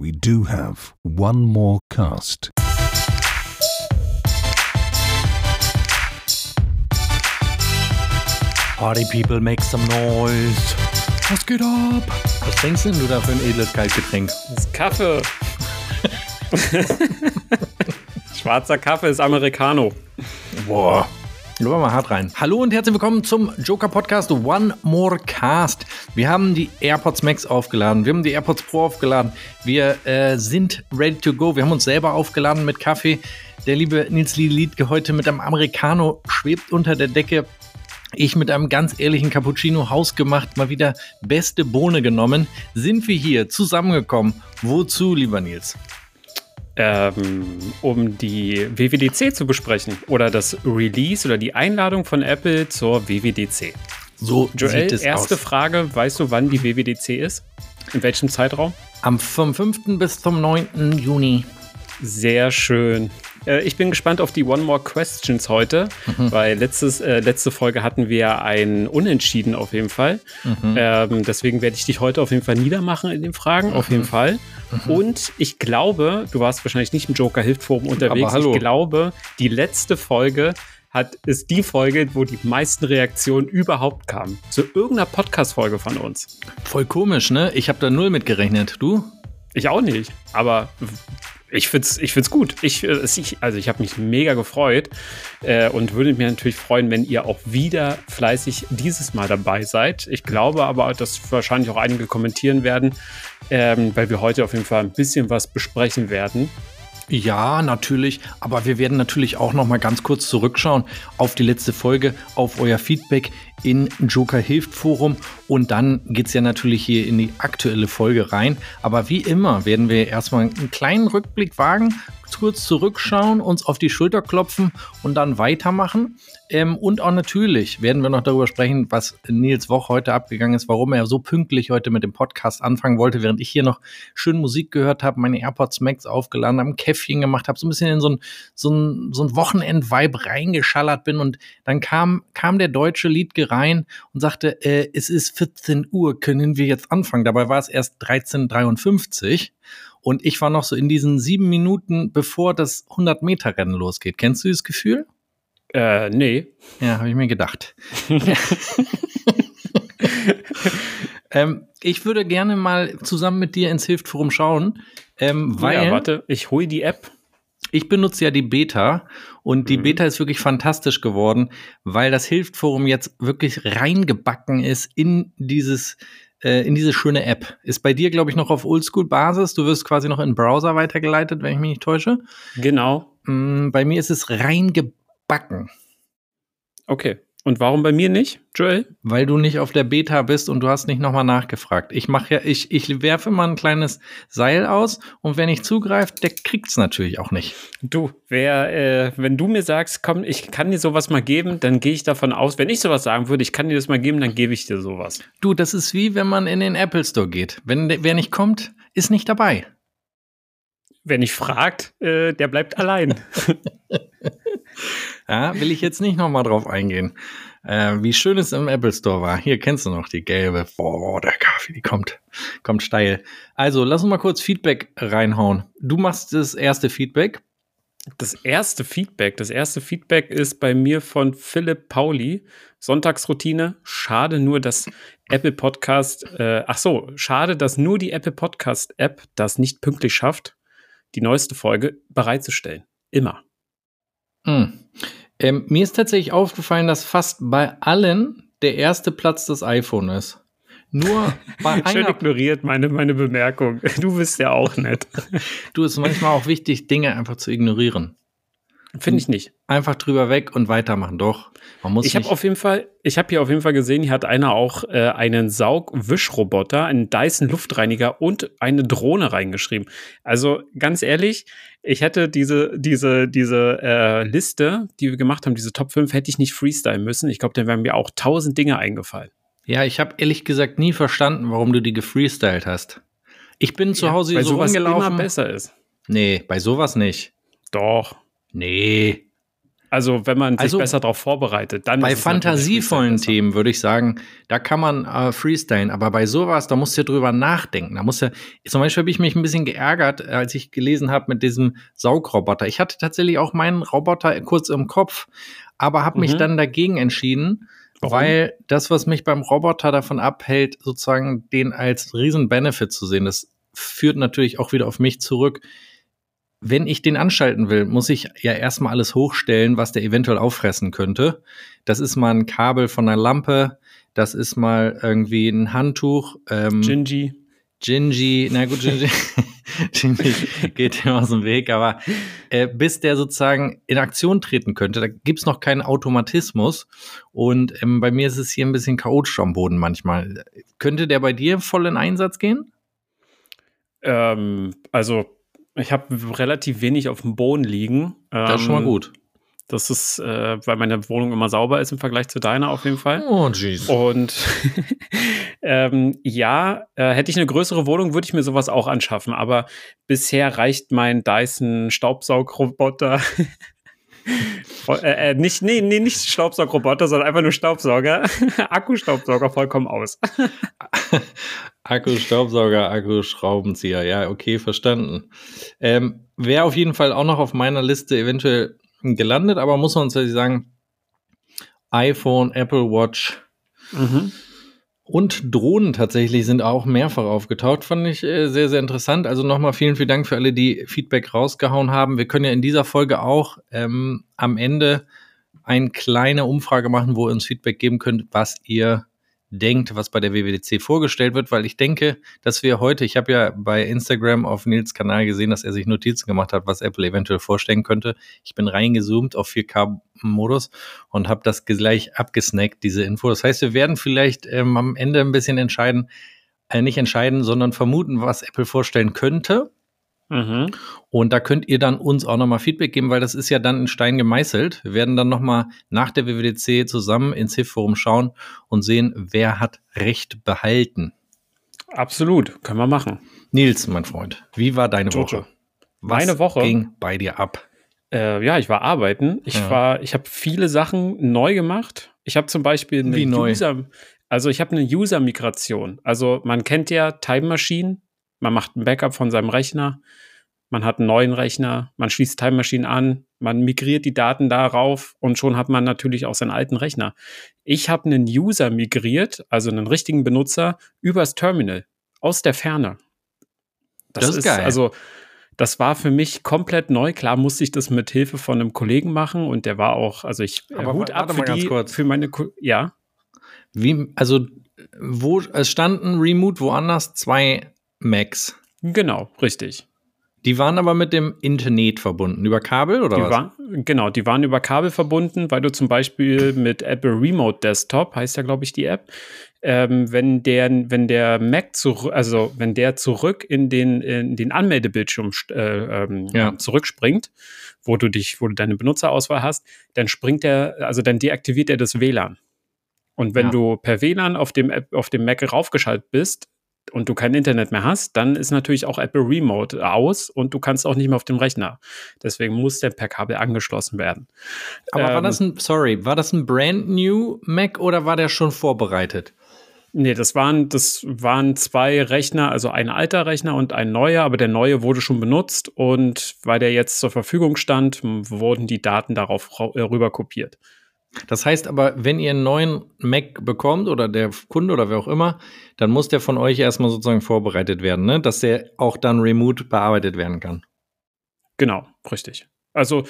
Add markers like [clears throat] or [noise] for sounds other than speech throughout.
we do have one more cast. Party people make some noise. Was geht ab? Was trinkst denn du da für ein edles Kaltgetränk? Das ist Kaffee. Schwarzer Kaffee ist Americano. Boah. Wir mal hart rein. Hallo und herzlich willkommen zum Joker Podcast One More Cast. Wir haben die AirPods Max aufgeladen, wir haben die AirPods Pro aufgeladen, wir äh, sind ready to go. Wir haben uns selber aufgeladen mit Kaffee. Der liebe Nils Liedke heute mit einem Americano schwebt unter der Decke. Ich mit einem ganz ehrlichen Cappuccino hausgemacht, mal wieder beste Bohne genommen. Sind wir hier zusammengekommen? Wozu, lieber Nils? Ähm, um die WWDC zu besprechen oder das Release oder die Einladung von Apple zur WWDC. So Joel, sieht es erste aus. Frage, weißt du, wann die WWDC ist? In welchem Zeitraum? Am vom 5. bis zum 9. Juni. Sehr schön. Äh, ich bin gespannt auf die One More Questions heute, weil letztes, äh, letzte Folge hatten wir ein Unentschieden auf jeden Fall. Ähm, deswegen werde ich dich heute auf jeden Fall niedermachen in den Fragen, auf jeden Fall. Und ich glaube, du warst wahrscheinlich nicht im Joker Hilft Forum unterwegs. hallo. Ich glaube, die letzte Folge hat, ist die Folge, wo die meisten Reaktionen überhaupt kamen. Zu irgendeiner Podcast-Folge von uns. Voll komisch, ne? Ich habe da null mit gerechnet. Du? Ich auch nicht, aber ich find's, ich find's gut. Ich, äh, also ich habe mich mega gefreut äh, und würde mich natürlich freuen, wenn ihr auch wieder fleißig dieses Mal dabei seid. Ich glaube aber, dass wahrscheinlich auch einige kommentieren werden, ähm, weil wir heute auf jeden Fall ein bisschen was besprechen werden. Ja, natürlich. Aber wir werden natürlich auch noch mal ganz kurz zurückschauen auf die letzte Folge, auf euer Feedback in Joker Hilft Forum. Und dann geht's ja natürlich hier in die aktuelle Folge rein. Aber wie immer werden wir erstmal einen kleinen Rückblick wagen, kurz zurückschauen, uns auf die Schulter klopfen und dann weitermachen. Ähm, und auch natürlich werden wir noch darüber sprechen, was Nils Woch heute abgegangen ist, warum er so pünktlich heute mit dem Podcast anfangen wollte, während ich hier noch schön Musik gehört habe, meine AirPods Max aufgeladen habe, ein Käffchen gemacht habe, so ein bisschen in so ein, so ein, so ein Wochenend-Vibe reingeschallert bin. Und dann kam, kam der deutsche Liedke rein und sagte, äh, es ist 14 Uhr, können wir jetzt anfangen? Dabei war es erst 13.53 und ich war noch so in diesen sieben Minuten, bevor das 100-Meter-Rennen losgeht. Kennst du dieses Gefühl? Äh, nee. Ja, habe ich mir gedacht. [laughs] ähm, ich würde gerne mal zusammen mit dir ins Hilftforum schauen, ähm, weil ja, warte, ich hole die App. ich benutze ja die Beta und die Mhm. Beta ist wirklich fantastisch geworden, weil das Hilftforum jetzt wirklich reingebacken ist in dieses äh, in diese schöne App. Ist bei dir, glaube ich, noch auf Oldschool-Basis. Du wirst quasi noch in den Browser weitergeleitet, wenn ich mich nicht täusche. Genau. Mm, bei mir ist es reingebacken. Okay. Und warum bei mir nicht, Joel? Weil du nicht auf der Beta bist und du hast nicht nochmal nachgefragt. Ich mache ja, ich, ich werfe mal ein kleines Seil aus und wenn ich zugreift, der kriegt's natürlich auch nicht. Du, wer, äh, wenn du mir sagst, komm, ich kann dir sowas mal geben, dann gehe ich davon aus, wenn ich sowas sagen würde, ich kann dir das mal geben, dann gebe ich dir sowas. Du, das ist wie wenn man in den Apple Store geht. Wenn wer nicht kommt, ist nicht dabei. Wer nicht fragt, äh, der bleibt allein. [laughs] Ja, will ich jetzt nicht nochmal drauf eingehen. Äh, wie schön es im Apple Store war. Hier kennst du noch die gelbe. Boah, der Kaffee, die kommt, kommt steil. Also, lass uns mal kurz Feedback reinhauen. Du machst das erste Feedback. Das erste Feedback, das erste Feedback ist bei mir von Philipp Pauli. Sonntagsroutine. Schade nur, dass Apple Podcast, äh, ach so, schade, dass nur die Apple Podcast App das nicht pünktlich schafft, die neueste Folge bereitzustellen. Immer. Hm. Ähm, mir ist tatsächlich aufgefallen, dass fast bei allen der erste Platz das iPhone ist. Nur [laughs] bei Schön ignoriert meine, meine Bemerkung. [laughs] Du bist ja auch nett. Du ist manchmal auch wichtig, Dinge einfach zu ignorieren. Finde ich nicht. Einfach drüber weg und weitermachen. Doch. Man muss Ich habe auf jeden Fall, ich habe hier auf jeden Fall gesehen, hier hat einer auch äh, einen Saugwischroboter, einen Dyson Luftreiniger und eine Drohne reingeschrieben. Also ganz ehrlich, ich hätte diese diese diese äh, Liste, die wir gemacht haben, diese Top 5, hätte ich nicht freestylen müssen. Ich glaube, dann wären mir auch tausend Dinge eingefallen. Ja, ich habe ehrlich gesagt nie verstanden, warum du die gefreestylt hast. Ich bin zu Hause Weil so sowas immer rumgelaufen. besser ist. Nee, bei sowas nicht. Doch. Nee. Also, wenn man sich also, besser darauf vorbereitet, dann. Bei fantasievollen Themen würde ich sagen, da kann man äh, freestylen. Aber bei sowas, da musst du ja drüber nachdenken. Da muss ja, zum Beispiel habe ich mich ein bisschen geärgert, als ich gelesen habe mit diesem Saugroboter. Ich hatte tatsächlich auch meinen Roboter kurz im Kopf, aber habe mich mhm. dann dagegen entschieden, Warum? weil das, was mich beim Roboter davon abhält, sozusagen den als riesen Benefit zu sehen, das führt natürlich auch wieder auf mich zurück wenn ich den anschalten will, muss ich ja erstmal alles hochstellen, was der eventuell auffressen könnte. Das ist mal ein Kabel von einer Lampe, das ist mal irgendwie ein Handtuch. Ähm, Gingy. Gingy, na gut, Gingy, [laughs] Gingy geht ihm aus dem Weg, aber äh, bis der sozusagen in Aktion treten könnte, da gibt's noch keinen Automatismus. Und ähm, bei mir ist es hier ein bisschen chaotisch am Boden manchmal. Könnte der bei dir voll in Einsatz gehen? Ähm, also ich habe relativ wenig auf dem Boden liegen. Das ist schon mal ähm, gut. Das ist, äh, weil meine Wohnung immer sauber ist im Vergleich zu deiner auf jeden Fall. Oh, jeez. Und [laughs] ähm, ja, äh, hätte ich eine größere Wohnung, würde ich mir sowas auch anschaffen. Aber bisher reicht mein Dyson Staubsaugroboter. Äh, äh, nicht, nee, nee, nicht Staubsaugroboter, sondern einfach nur Staubsauger. [laughs] Akkustaubsauger vollkommen aus. [laughs] Akku-Staubsauger, Akku-Schraubenzieher. Ja, okay, verstanden. Ähm, Wäre auf jeden Fall auch noch auf meiner Liste eventuell gelandet, aber muss man tatsächlich sagen, iPhone, Apple Watch mhm. Und Drohnen tatsächlich sind auch mehrfach aufgetaucht. Fand ich äh, sehr, sehr interessant. Also nochmal vielen, vielen Dank für alle, die Feedback rausgehauen haben. Wir können ja in dieser Folge auch ähm, am Ende eine kleine Umfrage machen, wo ihr uns Feedback geben könnt, was ihr denkt, was bei der WWDC vorgestellt wird, weil ich denke, dass wir heute, ich habe ja bei Instagram auf Nils Kanal gesehen, dass er sich Notizen gemacht hat, was Apple eventuell vorstellen könnte. Ich bin reingezoomt auf 4K-Modus und habe das gleich abgesnackt, diese Info. Das heißt, wir werden vielleicht ähm, am Ende ein bisschen entscheiden, äh, nicht entscheiden, sondern vermuten, was Apple vorstellen könnte. Mhm. Und da könnt ihr dann uns auch nochmal Feedback geben, weil das ist ja dann in Stein gemeißelt. Wir werden dann nochmal nach der WWDC zusammen ins HIF-Forum schauen und sehen, wer hat Recht behalten. Absolut, können wir machen. Nils, mein Freund, wie war deine Jojo. Woche? Was Meine Woche ging bei dir ab? Äh, ja, ich war arbeiten. Ich ja. war, ich habe viele Sachen neu gemacht. Ich habe zum Beispiel eine Wie neu? User, also ich habe eine User-Migration. Also man kennt ja Time Machine, man macht ein Backup von seinem Rechner, man hat einen neuen Rechner, man schließt Time Machine an, man migriert die Daten darauf und schon hat man natürlich auch seinen alten Rechner. Ich habe einen User migriert, also einen richtigen Benutzer, übers Terminal, aus der Ferne. Das, das ist geil. Also, das war für mich komplett neu. Klar musste ich das mit Hilfe von einem Kollegen machen und der war auch, also ich Aber Hut ab für, die, für meine, Ko ja. Wie, also, wo es standen Remote woanders zwei Macs. Genau, richtig. Die waren aber mit dem Internet verbunden, über Kabel oder die was? War, genau, die waren über Kabel verbunden, weil du zum Beispiel mit Apple Remote Desktop, heißt ja, glaube ich, die App, ähm, wenn der, wenn der Mac zurück, also wenn der zurück in den, in den Anmeldebildschirm äh, ähm, ja. zurückspringt, wo du dich, wo du deine Benutzerauswahl hast, dann springt er, also dann deaktiviert er das WLAN. Und wenn ja. du per WLAN auf dem, App, auf dem Mac raufgeschaltet bist, und du kein Internet mehr hast, dann ist natürlich auch Apple Remote aus und du kannst auch nicht mehr auf dem Rechner. Deswegen muss der per Kabel angeschlossen werden. Aber ähm, war das ein, sorry, war das ein brand new Mac oder war der schon vorbereitet? Nee, das waren, das waren zwei Rechner, also ein alter Rechner und ein neuer, aber der neue wurde schon benutzt und weil der jetzt zur Verfügung stand, wurden die Daten darauf äh, rüber kopiert. Das heißt aber, wenn ihr einen neuen Mac bekommt oder der Kunde oder wer auch immer, dann muss der von euch erstmal sozusagen vorbereitet werden, ne? dass der auch dann remote bearbeitet werden kann. Genau, richtig. Also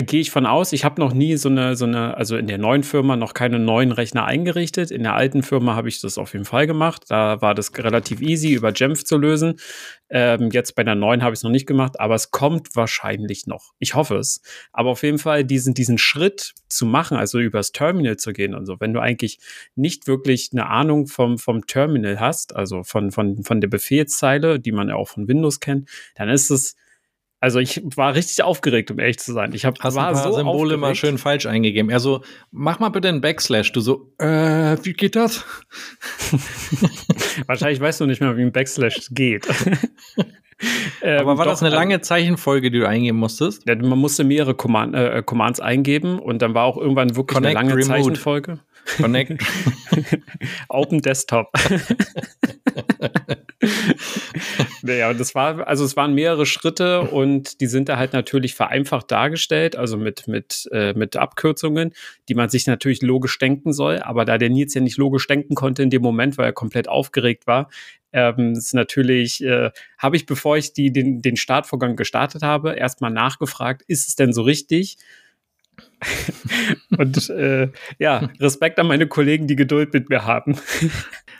gehe ich von aus. Ich habe noch nie so eine, so eine, also in der neuen Firma noch keine neuen Rechner eingerichtet. In der alten Firma habe ich das auf jeden Fall gemacht. Da war das relativ easy über Jamf zu lösen. Ähm, jetzt bei der neuen habe ich es noch nicht gemacht, aber es kommt wahrscheinlich noch. Ich hoffe es. Aber auf jeden Fall diesen, diesen Schritt zu machen, also übers Terminal zu gehen und so, wenn du eigentlich nicht wirklich eine Ahnung vom, vom Terminal hast, also von, von, von der Befehlszeile, die man ja auch von Windows kennt, dann ist es also ich war richtig aufgeregt, um ehrlich zu sein. Ich habe Hast war ein paar so Symbole aufgeregt. mal schön falsch eingegeben. Er so, mach mal bitte einen Backslash. Du so, äh, wie geht das? [laughs] Wahrscheinlich weißt du nicht mehr, wie ein Backslash geht. [laughs] Ähm, Aber war doch, das eine lange Zeichenfolge, die du eingeben musstest? Ja, man musste mehrere Command, äh, Commands eingeben und dann war auch irgendwann wirklich Connect eine lange Remote. Zeichenfolge. Connect. [laughs] Open Desktop. Naja, das war, also es waren mehrere Schritte und die sind da halt natürlich vereinfacht dargestellt, also mit, mit, äh, mit Abkürzungen, die man sich natürlich logisch denken soll. Aber da der Nils ja nicht logisch denken konnte in dem Moment, weil er komplett aufgeregt war, ähm, ist natürlich, äh, habe ich, bevor ich die, den, den Startvorgang gestartet habe, erstmal nachgefragt, ist es denn so richtig? [laughs] und äh, ja, Respekt an meine Kollegen, die Geduld mit mir haben.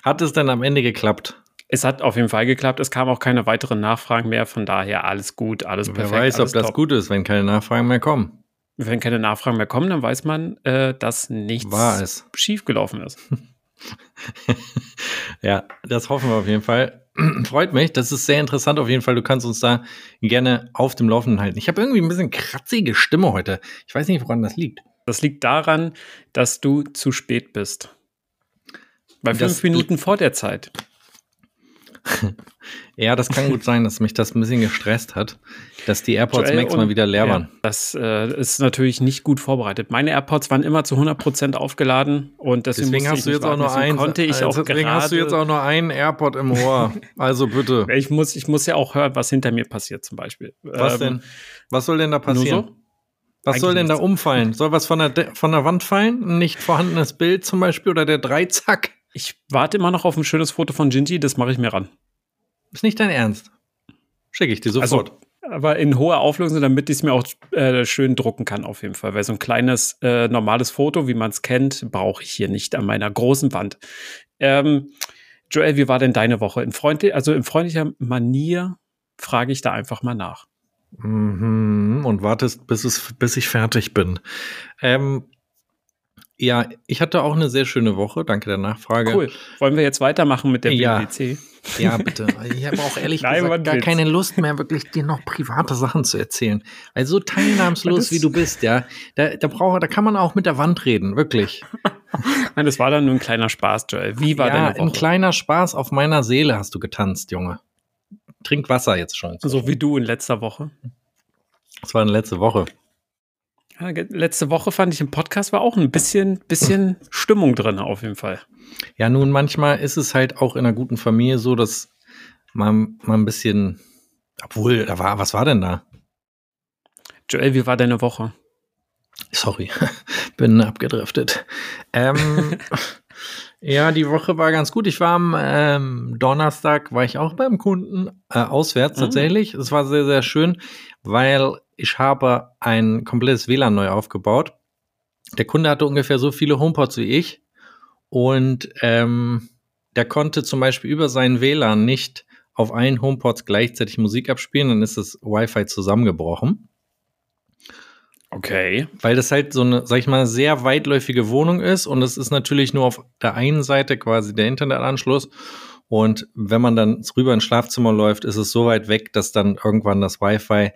Hat es dann am Ende geklappt? Es hat auf jeden Fall geklappt. Es kamen auch keine weiteren Nachfragen mehr. Von daher alles gut, alles Wer perfekt. Wer weiß, ob das top. gut ist, wenn keine Nachfragen mehr kommen. Wenn keine Nachfragen mehr kommen, dann weiß man, äh, dass nichts schiefgelaufen ist. [laughs] ja, das hoffen wir auf jeden Fall. [clears throat] Freut mich. Das ist sehr interessant auf jeden Fall. Du kannst uns da gerne auf dem Laufenden halten. Ich habe irgendwie ein bisschen kratzige Stimme heute. Ich weiß nicht, woran das liegt. Das liegt daran, dass du zu spät bist. Bei fünf das Minuten vor der Zeit. Ja, das kann gut sein, dass mich das ein bisschen gestresst hat, dass die AirPods Joel Max mal wieder leer waren. Ja, das äh, ist natürlich nicht gut vorbereitet. Meine AirPods waren immer zu 100% aufgeladen und deswegen, deswegen hast du jetzt auch nur einen. Konnte ich also auch deswegen hast du jetzt auch nur einen AirPod im Ohr. [laughs] Also bitte. Ich muss, ich muss ja auch hören, was hinter mir passiert zum Beispiel. Was ähm, denn? Was soll denn da passieren? So? Was Eigentlich soll denn da umfallen? Soll was von der, De von der Wand fallen? Ein nicht vorhandenes Bild zum Beispiel oder der Dreizack? Ich warte immer noch auf ein schönes Foto von Gingy, das mache ich mir ran. Ist nicht dein Ernst? Schicke ich dir sofort. Also, aber in hoher Auflösung, damit ich es mir auch äh, schön drucken kann, auf jeden Fall. Weil so ein kleines, äh, normales Foto, wie man es kennt, brauche ich hier nicht an meiner großen Wand. Ähm, Joel, wie war denn deine Woche? In freundlich, also in freundlicher Manier frage ich da einfach mal nach. Mhm, und wartest, bis, es, bis ich fertig bin. Ähm, ja, ich hatte auch eine sehr schöne Woche. Danke der Nachfrage. Cool. Wollen wir jetzt weitermachen mit der ja. Ja, bitte. Ich habe auch ehrlich [laughs] Nein, gesagt gar keine Lust mehr, wirklich dir noch private Sachen zu erzählen. Also so teilnahmslos [laughs] wie du bist, ja, da, da, brauch, da kann man auch mit der Wand reden, wirklich. [laughs] Nein, das war dann nur ein kleiner Spaß, Joel. Wie war ja, deine Woche? ein kleiner Spaß auf meiner Seele hast du getanzt, Junge. Trink Wasser jetzt schon. So wie du in letzter Woche. Das war eine letzte Woche. Ja, letzte Woche fand ich im Podcast war auch ein bisschen, bisschen Stimmung drin, auf jeden Fall. Ja, nun, manchmal ist es halt auch in einer guten Familie so, dass man, man ein bisschen, obwohl, da war, was war denn da? Joel, wie war deine Woche? Sorry, [laughs] bin abgedriftet. Ähm, [laughs] ja, die Woche war ganz gut. Ich war am ähm, Donnerstag, war ich auch beim Kunden, äh, auswärts mhm. tatsächlich. Es war sehr, sehr schön, weil ich habe ein komplettes WLAN neu aufgebaut. Der Kunde hatte ungefähr so viele HomePods wie ich und ähm, der konnte zum Beispiel über seinen WLAN nicht auf allen HomePods gleichzeitig Musik abspielen, dann ist das Wi-Fi zusammengebrochen. Okay. Weil das halt so eine, sag ich mal, sehr weitläufige Wohnung ist und es ist natürlich nur auf der einen Seite quasi der Internetanschluss. Und wenn man dann rüber ins Schlafzimmer läuft, ist es so weit weg, dass dann irgendwann das Wi-Fi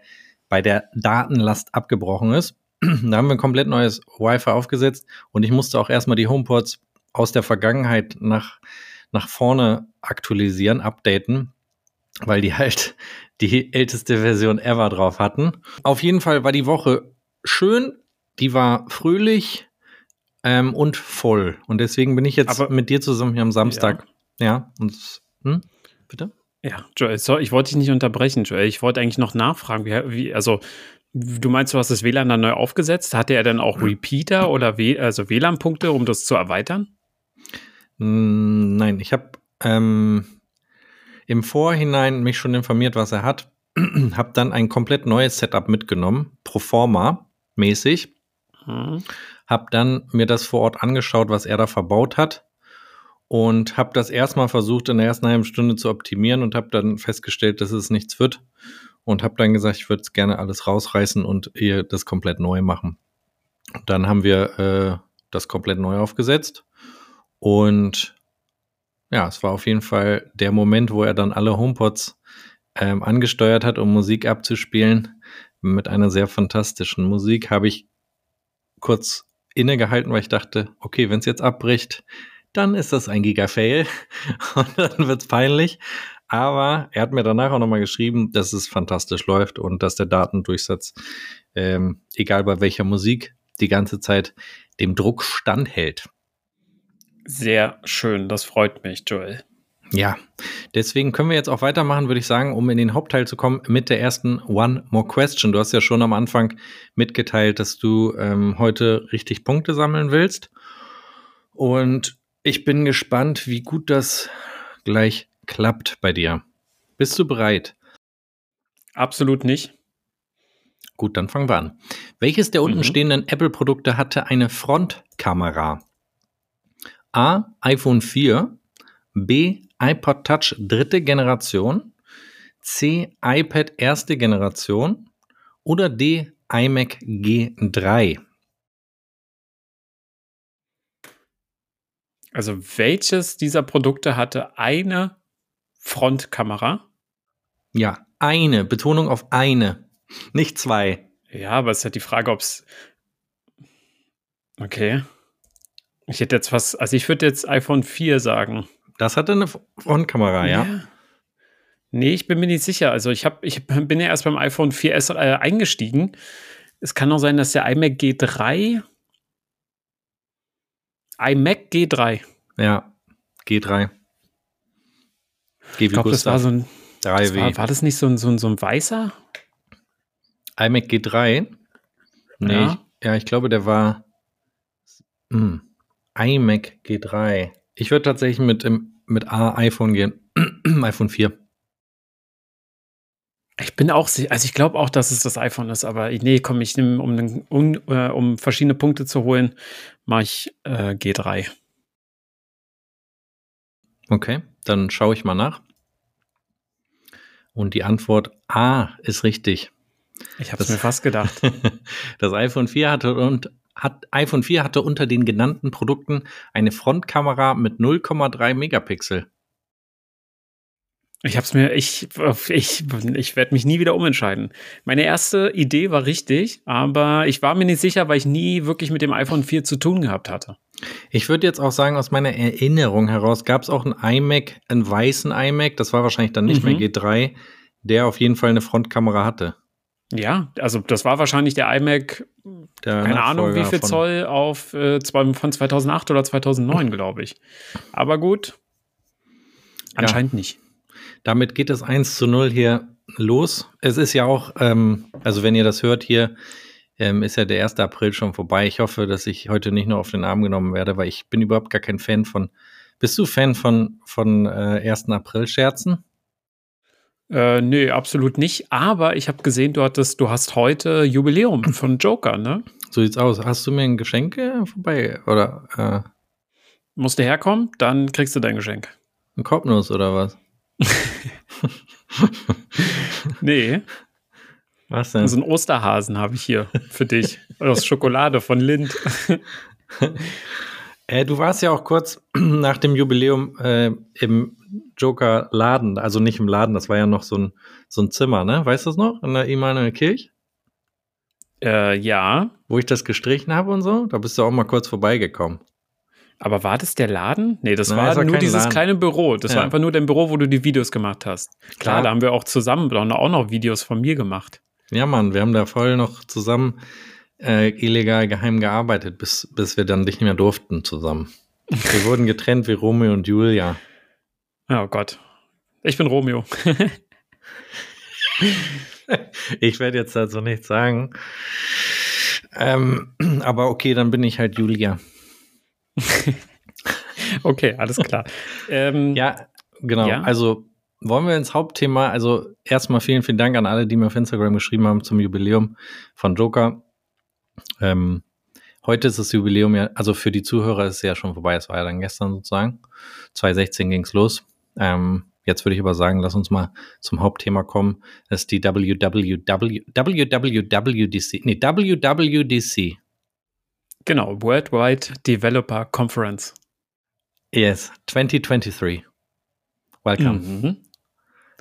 bei der Datenlast abgebrochen ist. [clears throat] da haben wir ein komplett neues Wi-Fi aufgesetzt und ich musste auch erstmal die HomePods aus der Vergangenheit nach, nach vorne aktualisieren, updaten, weil die halt [laughs] die älteste Version ever drauf hatten. Auf jeden Fall war die Woche schön, die war fröhlich ähm, und voll. Und deswegen bin ich jetzt Aber, mit dir zusammen hier am Samstag. Ja, ja und hm? bitte? Ja, Joel, sorry, ich wollte dich nicht unterbrechen, Joel. Ich wollte eigentlich noch nachfragen, wie, wie, also du meinst, du hast das WLAN dann neu aufgesetzt? Hatte er dann auch Repeater oder w, also WLAN-Punkte, um das zu erweitern? Hm, nein, ich habe ähm, im Vorhinein mich schon informiert, was er hat. [clears throat] habe dann ein komplett neues Setup mitgenommen, pro forma mäßig. Hm. Habe dann mir das vor Ort angeschaut, was er da verbaut hat und habe das erstmal versucht in der ersten halben Stunde zu optimieren und habe dann festgestellt, dass es nichts wird und habe dann gesagt, ich würde es gerne alles rausreißen und ihr das komplett neu machen. Dann haben wir äh, das komplett neu aufgesetzt und ja, es war auf jeden Fall der Moment, wo er dann alle HomePods ähm, angesteuert hat, um Musik abzuspielen. Mit einer sehr fantastischen Musik habe ich kurz innegehalten, weil ich dachte, okay, wenn es jetzt abbricht, dann ist das ein Giga-Fail [laughs] und dann wird's peinlich. Aber er hat mir danach auch nochmal geschrieben, dass es fantastisch läuft und dass der Datendurchsatz, ähm, egal bei welcher Musik, die ganze Zeit dem Druck standhält. Sehr schön, das freut mich, Joel. Ja, deswegen können wir jetzt auch weitermachen, würde ich sagen, um in den Hauptteil zu kommen mit der ersten One More Question. Du hast ja schon am Anfang mitgeteilt, dass du ähm, heute richtig Punkte sammeln willst. Und ich bin gespannt, wie gut das gleich klappt bei dir. Bist du bereit? Absolut nicht. Gut, dann fangen wir an. Welches der unten Mhm. stehenden Apple-Produkte hatte eine Frontkamera? A. iPhone 4, B. iPod Touch dritte Generation, C. iPad erste Generation oder D. iMac G3. Also welches dieser Produkte hatte eine Frontkamera? Ja, eine, Betonung auf eine, nicht zwei. Ja, aber es ist halt die Frage, ob es. Okay. Ich hätte jetzt was, also ich würde jetzt iPhone 4 sagen. Das hatte eine Frontkamera, ja. Nee, ich bin mir nicht sicher. Also ich, hab, ich bin ja erst beim iPhone 4S äh, eingestiegen. Es kann auch sein, dass der iMac G3. iMac G3. Ja, G3. G Ich glaube, das war so ein. Das 3W. war, war das nicht so ein, so ein, so ein weißer? iMac G3? Nee, Ja. Ich, ja, ich glaube, der war hm, iMac G3. Ich würde tatsächlich mit, mit A iPhone gehen. [clears throat] iPhone 4. Ich bin auch, also ich glaube auch, dass es das iPhone ist, aber nee, komm, ich nehme, um, um, äh, um verschiedene Punkte zu holen, mache ich äh, G3. Okay, dann schaue ich mal nach. Und die Antwort A ist richtig. Ich habe es mir fast gedacht. [laughs] Das iPhone 4 hatte und hat iPhone 4 hatte unter den genannten Produkten eine Frontkamera mit 0,3 Megapixel. Ich hab's mir, ich, ich, ich werde mich nie wieder umentscheiden. Meine erste Idee war richtig, aber ich war mir nicht sicher, weil ich nie wirklich mit dem iPhone 4 zu tun gehabt hatte. Ich würde jetzt auch sagen, aus meiner Erinnerung heraus gab es auch einen iMac, einen weißen iMac, das war wahrscheinlich dann nicht Mhm. mehr G3, der auf jeden Fall eine Frontkamera hatte. Ja, also das war wahrscheinlich der iMac, Der keine Ahnung, wie viel von- Zoll auf äh, von 2008 oder 2009, [laughs] glaube ich. Aber gut, anscheinend nicht. Damit geht es 1 zu 0 hier los. Es ist ja auch, ähm, also wenn ihr das hört hier, ähm, ist ja der 1. April schon vorbei. Ich hoffe, dass ich heute nicht nur auf den Arm genommen werde, weil ich bin überhaupt gar kein Fan von. Bist du Fan von, von äh, 1. April-Scherzen? Äh, nee, absolut nicht. Aber ich habe gesehen, du hattest, du hast heute Jubiläum [clears throat] von Joker, ne? So sieht's aus. Hast du mir ein Geschenk äh, vorbei? Oder äh, Musst du herkommen, dann kriegst du dein Geschenk. ein Korbnuss oder was? [laughs] Nee, Was denn? so einen Osterhasen habe ich hier für dich. Aus Schokolade von Lind. [laughs] Äh, du warst ja auch kurz [clears throat] nach dem Jubiläum äh, im Joker-Laden, also nicht im Laden, das war ja noch so ein, so ein Zimmer, ne? Weißt du das noch? In der Emanuel Kirch, Äh, ja, wo ich das gestrichen habe und so. Da bist du auch mal kurz vorbeigekommen. Aber war das der Laden? Nee, das Nein, war das war nur dieses Laden. kleine Büro. Das Ja. war einfach nur dein Büro, wo du die Videos gemacht hast. Klar, Klar. da haben wir auch zusammen auch noch Videos von mir gemacht. Ja, Mann, wir haben da voll noch zusammen äh, illegal geheim gearbeitet, bis, bis wir dann nicht mehr durften zusammen. Wir wurden getrennt wie Romeo und Julia. Oh Gott. Ich bin Romeo. [laughs] Ich werde jetzt dazu nichts sagen. Ähm, aber okay, dann bin ich halt Julia. [laughs] Okay, alles klar. ähm, Ja, genau. Ja. Also wollen wir ins Hauptthema. Also erstmal vielen, vielen Dank an alle, die mir auf Instagram geschrieben haben zum Jubiläum von Joker. Ähm, heute ist das Jubiläum ja, also für die Zuhörer ist es ja schon vorbei. Es war ja dann gestern sozusagen. 2016 ging's los. Ähm, jetzt würde ich aber sagen, lass uns mal zum Hauptthema kommen. Das ist die WWW, WWWDC, nee, WWDC. Genau, Worldwide Developer Conference. Yes, 2023. Welcome. Mhm.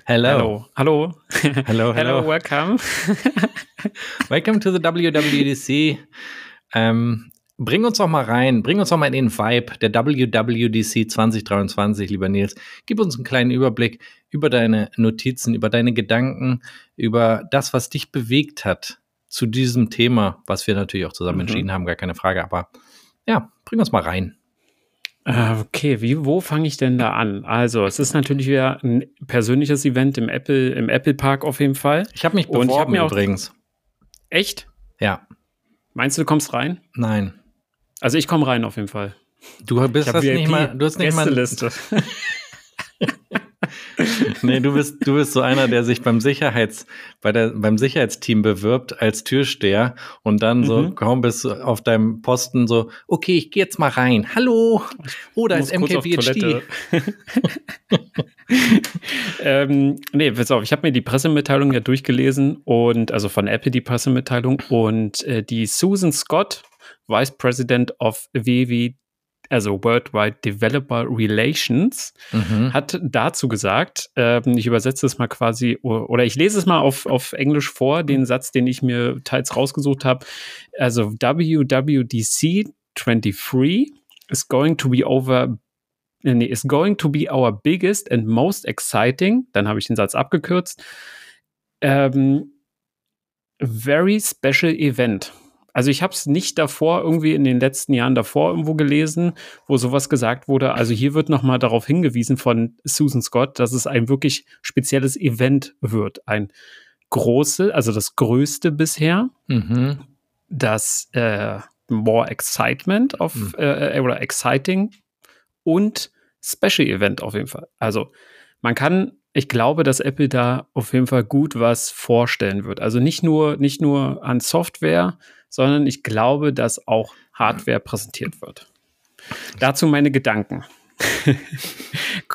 Hello. Hallo. Hallo. [laughs] Hello, hello. welcome. [laughs] Welcome to the WWDC. Ähm, bring uns doch mal rein, bring uns doch mal in den Vibe der WWDC 2023, lieber Nils. Gib uns einen kleinen Überblick über deine Notizen, über deine Gedanken, über das, was dich bewegt hat zu diesem Thema, was wir natürlich auch zusammen mhm. entschieden haben, gar keine Frage. Aber ja, bring uns mal rein. Äh, okay, wie, wo fange ich denn da an? Also, es ist natürlich wieder ein persönliches Event im Apple, im Apple Park auf jeden Fall. Ich habe mich beworben Und ich hab mir übrigens. Echt? Ja. Meinst du, du kommst rein? Nein. Also ich komme rein auf jeden Fall. Du bist das nicht mal, du hast nicht mal Liste. [laughs] nee, du bist, du bist so einer, der sich beim Sicherheits, bei der, beim Sicherheitsteam bewirbt als Türsteher und dann so mhm. kaum bis auf deinem Posten so, okay, ich gehe jetzt mal rein. Hallo. Oh, da ist MKBHD. [laughs] ähm, nee, pass auf, ich habe mir die Pressemitteilung ja durchgelesen und also von Apple die Pressemitteilung und äh, die Susan Scott, Vice President of WW also Worldwide Developer Relations, mhm. hat dazu gesagt, äh, ich übersetze es mal quasi, oder ich lese es mal auf, auf Englisch vor, den Satz, den ich mir teils rausgesucht habe. Also WWDC 23 is going to be over nee, is going to be our biggest and most exciting, dann habe ich den Satz abgekürzt, ähm, very special event. Also ich habe es nicht davor irgendwie in den letzten Jahren davor irgendwo gelesen, wo sowas gesagt wurde. Also hier wird nochmal darauf hingewiesen von Susan Scott, dass es ein wirklich spezielles Event wird. Ein große, also das größte bisher. Mhm. Das äh, More Excitement auf mhm. äh, oder Exciting und Special Event auf jeden Fall. Also man kann ich glaube, dass Apple da auf jeden Fall gut was vorstellen wird. Also nicht nur, nicht nur an Software, sondern ich glaube, dass auch Hardware präsentiert wird. Dazu meine Gedanken. [laughs]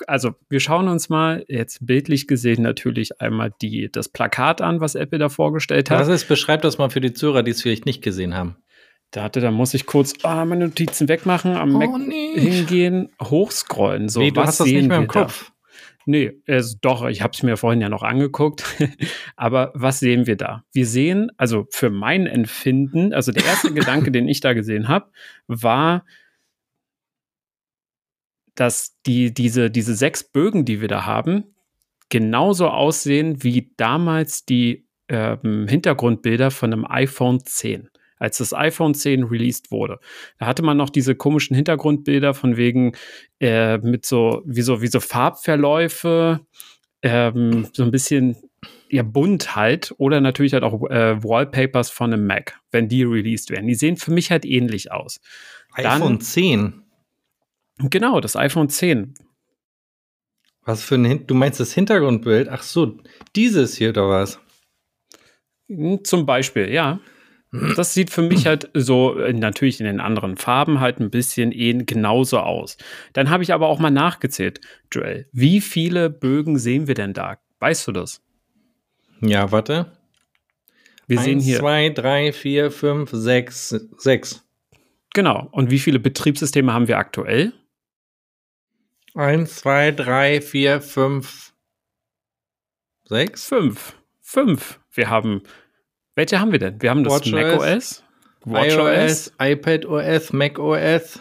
also, wir schauen uns mal jetzt bildlich gesehen natürlich einmal die, das Plakat an, was Apple da vorgestellt hat. Was ist, beschreib das mal für die Zuhörer, die es vielleicht nicht gesehen haben. Da hatte, da muss ich kurz ah, meine Notizen wegmachen, am oh, Mac nee. hingehen, hochscrollen. So, nee, du was hast das nicht mehr im Kopf. Da? Nee, also doch, ich habe es mir vorhin ja noch angeguckt. [laughs] Aber was sehen wir da? Wir sehen, also für mein Empfinden, also der erste [laughs] Gedanke, den ich da gesehen habe, war, dass die, diese, diese sechs Bögen, die wir da haben, genauso aussehen wie damals die ähm, Hintergrundbilder von einem iPhone 10 als das iPhone 10 released wurde. Da hatte man noch diese komischen Hintergrundbilder von wegen äh, mit so wie, so, wie so Farbverläufe, ähm, so ein bisschen ja, bunt halt oder natürlich halt auch äh, Wallpapers von einem Mac, wenn die released werden. Die sehen für mich halt ähnlich aus. iPhone Dann, 10? Genau, das iPhone 10. Was für ein, du meinst das Hintergrundbild? Ach so, dieses hier oder was? Hm, zum Beispiel, ja. Das sieht für mich halt so, äh, natürlich in den anderen Farben halt ein bisschen eh genauso aus. Dann habe ich aber auch mal nachgezählt, Joel. Wie viele Bögen sehen wir denn da? Weißt du das? Ja, warte. Wir Eins, sehen hier. Zwei, drei, vier, fünf, sechs, sechs. Genau. Und wie viele Betriebssysteme haben wir aktuell? Eins, zwei, drei, vier, fünf, sechs? Fünf. Fünf. Wir haben welche haben wir denn? Wir haben das Watch Mac OS, Watch iOS, iPad OS, Mac OS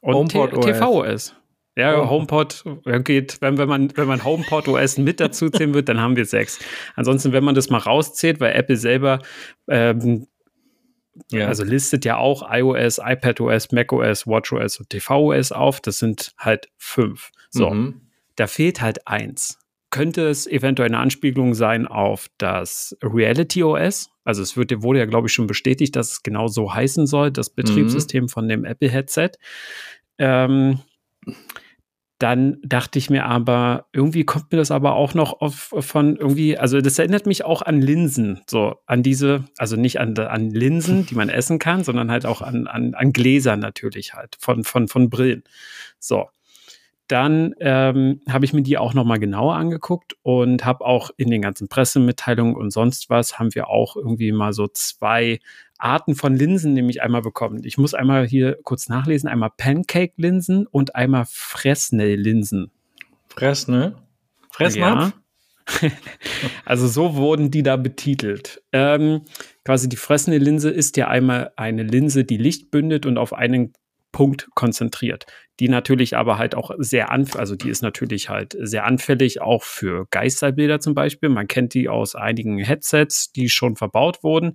und HomePod OS. TV OS. Ja, oh. HomePod geht, wenn, wenn, man, wenn man HomePod OS mit dazu zählen wird, dann haben wir sechs. Ansonsten, wenn man das mal rauszählt, weil Apple selber ähm, ja. also listet ja auch iOS, iPadOS, macOS, WatchOS und tvOS auf. Das sind halt fünf. So, mhm. da fehlt halt eins könnte es eventuell eine Anspiegelung sein auf das Reality OS. Also es wird, wurde ja, glaube ich, schon bestätigt, dass es genau so heißen soll, das Betriebssystem mhm. von dem Apple-Headset. Ähm, dann dachte ich mir aber, irgendwie kommt mir das aber auch noch auf, von irgendwie, also das erinnert mich auch an Linsen, so an diese, also nicht an, an Linsen, die man essen kann, sondern halt auch an, an, an Gläsern natürlich halt, von, von, von Brillen. So dann ähm, habe ich mir die auch nochmal genauer angeguckt und habe auch in den ganzen Pressemitteilungen und sonst was haben wir auch irgendwie mal so zwei Arten von Linsen nämlich einmal bekommen. Ich muss einmal hier kurz nachlesen, einmal Pancake-Linsen und einmal Fresnel-Linsen. Fresnel? Fressnapf? Ja. [laughs] also so wurden die da betitelt. Ähm, quasi die fressende Linse ist ja einmal eine Linse, die Licht bündet und auf einen Punkt konzentriert. Die natürlich aber halt auch sehr anfällig, also die ist natürlich halt sehr anfällig auch für Geisterbilder zum Beispiel. Man kennt die aus einigen Headsets, die schon verbaut wurden.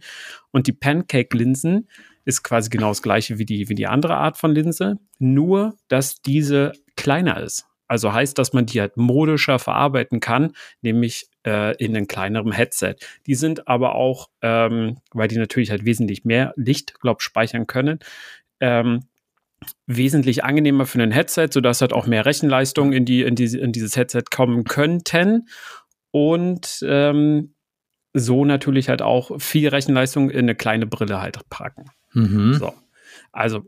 Und die Pancake-Linsen ist quasi genau das gleiche wie die, wie die andere Art von Linse, nur dass diese kleiner ist. Also heißt, dass man die halt modischer verarbeiten kann, nämlich äh, in einem kleineren Headset. Die sind aber auch, ähm, weil die natürlich halt wesentlich mehr Licht, glaube speichern können, ähm, wesentlich angenehmer für ein Headset, sodass halt auch mehr Rechenleistung in, die, in, die, in dieses Headset kommen könnten. Und ähm, so natürlich halt auch viel Rechenleistung in eine kleine Brille halt packen. Mhm. So. Also,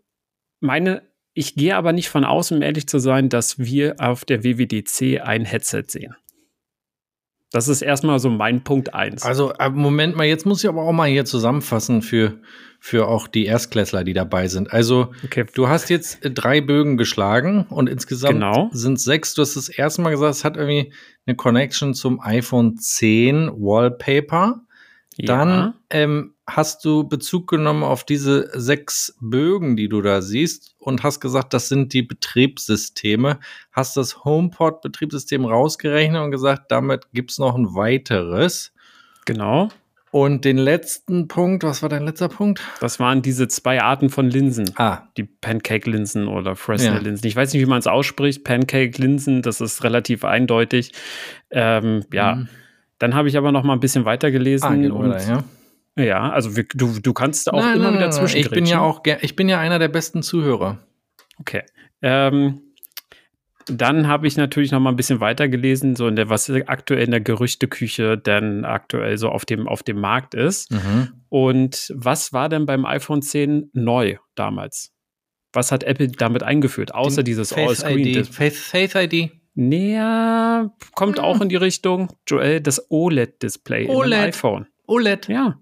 meine ich gehe aber nicht von aus, um ehrlich zu sein, dass wir auf der WWDC ein Headset sehen. Das ist erstmal so mein Punkt 1. Also, äh, Moment mal, jetzt muss ich aber auch mal hier zusammenfassen für, für auch die Erstklässler, die dabei sind. Also, okay. du hast jetzt äh, drei Bögen geschlagen und insgesamt genau. sind sechs. Du hast das erste Mal gesagt, es hat irgendwie eine Connection zum iPhone 10 Wallpaper. Dann ja. ähm, hast du Bezug genommen auf diese sechs Bögen, die du da siehst, und hast gesagt, das sind die Betriebssysteme. Hast das HomePod-Betriebssystem rausgerechnet und gesagt, damit gibt es noch ein weiteres. Genau. Und den letzten Punkt, was war dein letzter Punkt? Das waren diese zwei Arten von Linsen. Ah. Die Pancake-Linsen oder Fresnel-Linsen. Ja. Ich weiß nicht, wie man es ausspricht. Pancake-Linsen, das ist relativ eindeutig. Ähm, ja. Mhm. Dann habe ich aber noch mal ein bisschen weiter gelesen. Ah, genau, und, ja. Ja, also wir, du, du kannst auch nein, immer nein, wieder zwischen. Ich bin ja auch, ich bin ja einer der besten Zuhörer. Okay. Ähm, dann habe ich natürlich noch mal ein bisschen weiter gelesen, so in der, was aktuell in der Gerüchteküche denn aktuell so auf dem, auf dem Markt ist. Mhm. Und was war denn beim iPhone 10 neu damals? Was hat Apple damit eingeführt, außer Den dieses All-Screen? Face, Face ID. Näher kommt hm. auch in die Richtung, Joel, das OLED-Display OLED. im iPhone. OLED. Ja.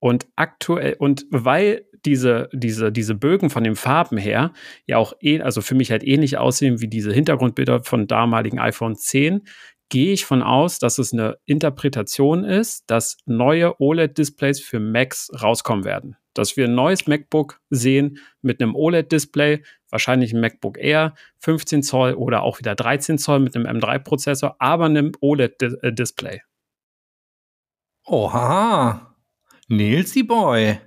Und aktuell, und weil diese, diese, diese Bögen von den Farben her ja auch, eh, also für mich halt ähnlich aussehen wie diese Hintergrundbilder von damaligen iPhone 10, gehe ich von aus, dass es eine Interpretation ist, dass neue OLED-Displays für Macs rauskommen werden. Dass wir ein neues MacBook sehen mit einem OLED-Display, wahrscheinlich ein MacBook Air, 15 Zoll oder auch wieder 13 Zoll mit einem M3-Prozessor, aber einem OLED-Display. Oha. Nils die Boy.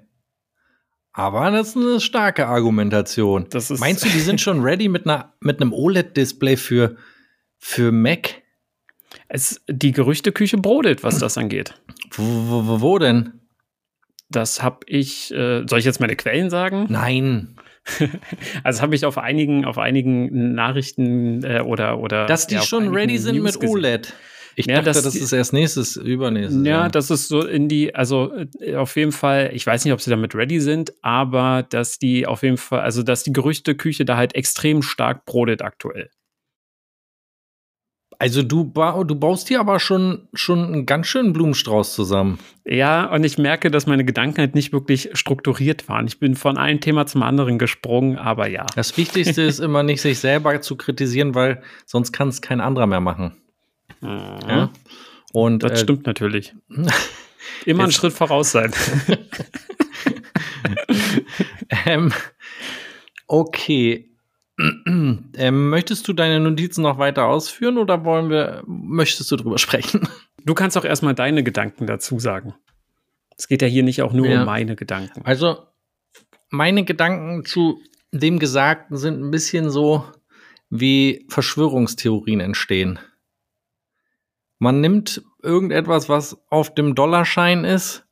Aber das ist eine starke Argumentation. Meinst du, die sind schon ready mit, einer, mit einem OLED-Display für, für Mac? Es, die Gerüchteküche brodelt, was das angeht. Wo, wo, wo denn? Das habe ich. Äh, soll ich jetzt meine Quellen sagen? Nein. [laughs] also habe ich auf einigen, auf einigen Nachrichten äh, oder oder. Dass die ja, schon ready sind News mit OLED. Gesehen. Ich ja, dachte, das, das ist erst nächstes, übernächstes. Ja, das ist so in die, also äh, auf jeden Fall, ich weiß nicht, ob sie damit ready sind, aber dass die auf jeden Fall, also dass die Gerüchteküche da halt extrem stark brodet aktuell. Also du, ba du baust hier aber schon, schon einen ganz schönen Blumenstrauß zusammen. Ja, und ich merke, dass meine Gedanken halt nicht wirklich strukturiert waren. Ich bin von einem Thema zum anderen gesprungen, aber ja. Das Wichtigste ist [laughs] immer nicht, sich selber zu kritisieren, weil sonst kann es kein anderer mehr machen. Mhm. Ja? Und, das äh, stimmt natürlich. [laughs] Immer einen Schritt voraus sein. [laughs] ähm, okay. [clears throat] ähm, möchtest du deine Notizen noch weiter ausführen oder wollen wir, möchtest du drüber sprechen? Du kannst auch erstmal deine Gedanken dazu sagen. Es geht ja hier nicht auch nur ja. um meine Gedanken. Also, meine Gedanken zu dem Gesagten sind ein bisschen so, wie Verschwörungstheorien entstehen. Man nimmt irgendetwas, was auf dem Dollarschein ist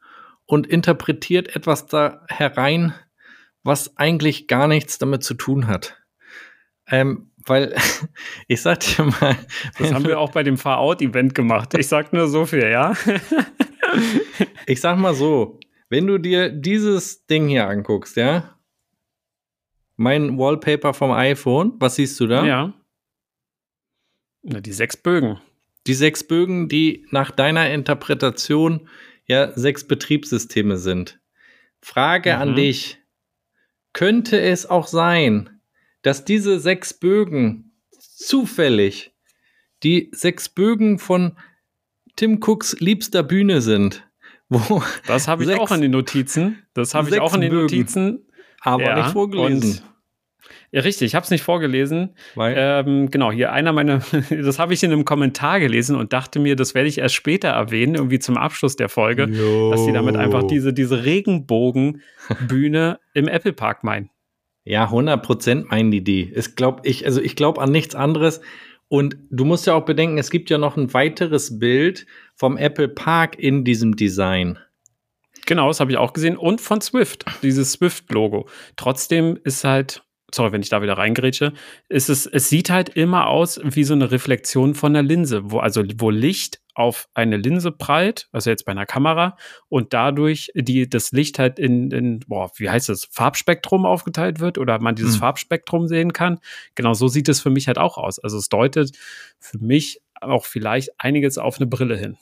und interpretiert etwas da herein, was eigentlich gar nichts damit zu tun hat. Ähm, weil [laughs] ich sag dir mal. Das haben wir auch bei dem Far-Out-Event gemacht. Ich sag nur so viel, ja. [laughs] ich sag mal so, wenn du dir dieses Ding hier anguckst, ja, mein Wallpaper vom iPhone, was siehst du da? Ja. Na, die sechs Bögen. Die sechs Bögen, die nach deiner Interpretation ja sechs Betriebssysteme sind. Frage mhm. an dich. Könnte es auch sein, dass diese sechs Bögen zufällig die sechs Bögen von Tim Cooks liebster Bühne sind. Wo das habe ich sechs, auch in den Notizen. Das habe ich auch in den Bögen. Notizen. Aber Ja, nicht vorgelesen. Ja, richtig, ich habe es nicht vorgelesen. Weil, Ähm, genau, hier einer meiner, [laughs] das habe ich in einem Kommentar gelesen und dachte mir, das werde ich erst später erwähnen, irgendwie zum Abschluss der Folge, dass sie damit einfach diese, diese Regenbogenbühne [laughs] im Apple Park meinen. Ja, 100% meinen die die. Ich glaube ich, also ich glaube an nichts anderes. Und du musst ja auch bedenken, es gibt ja noch ein weiteres Bild vom Apple Park in diesem Design. Genau, das habe ich auch gesehen. Und von Swift, dieses Swift-Logo. Trotzdem ist halt, sorry, wenn ich da wieder reingrätsche, ist es, es sieht halt immer aus wie so eine Reflexion von einer Linse, wo also wo Licht auf eine Linse prallt, also jetzt bei einer Kamera, und dadurch die, das Licht halt in, in boah, wie heißt das, Farbspektrum aufgeteilt wird oder man dieses Hm. Farbspektrum sehen kann. Genau so sieht es für mich halt auch aus. Also es deutet für mich auch vielleicht einiges auf eine Brille hin.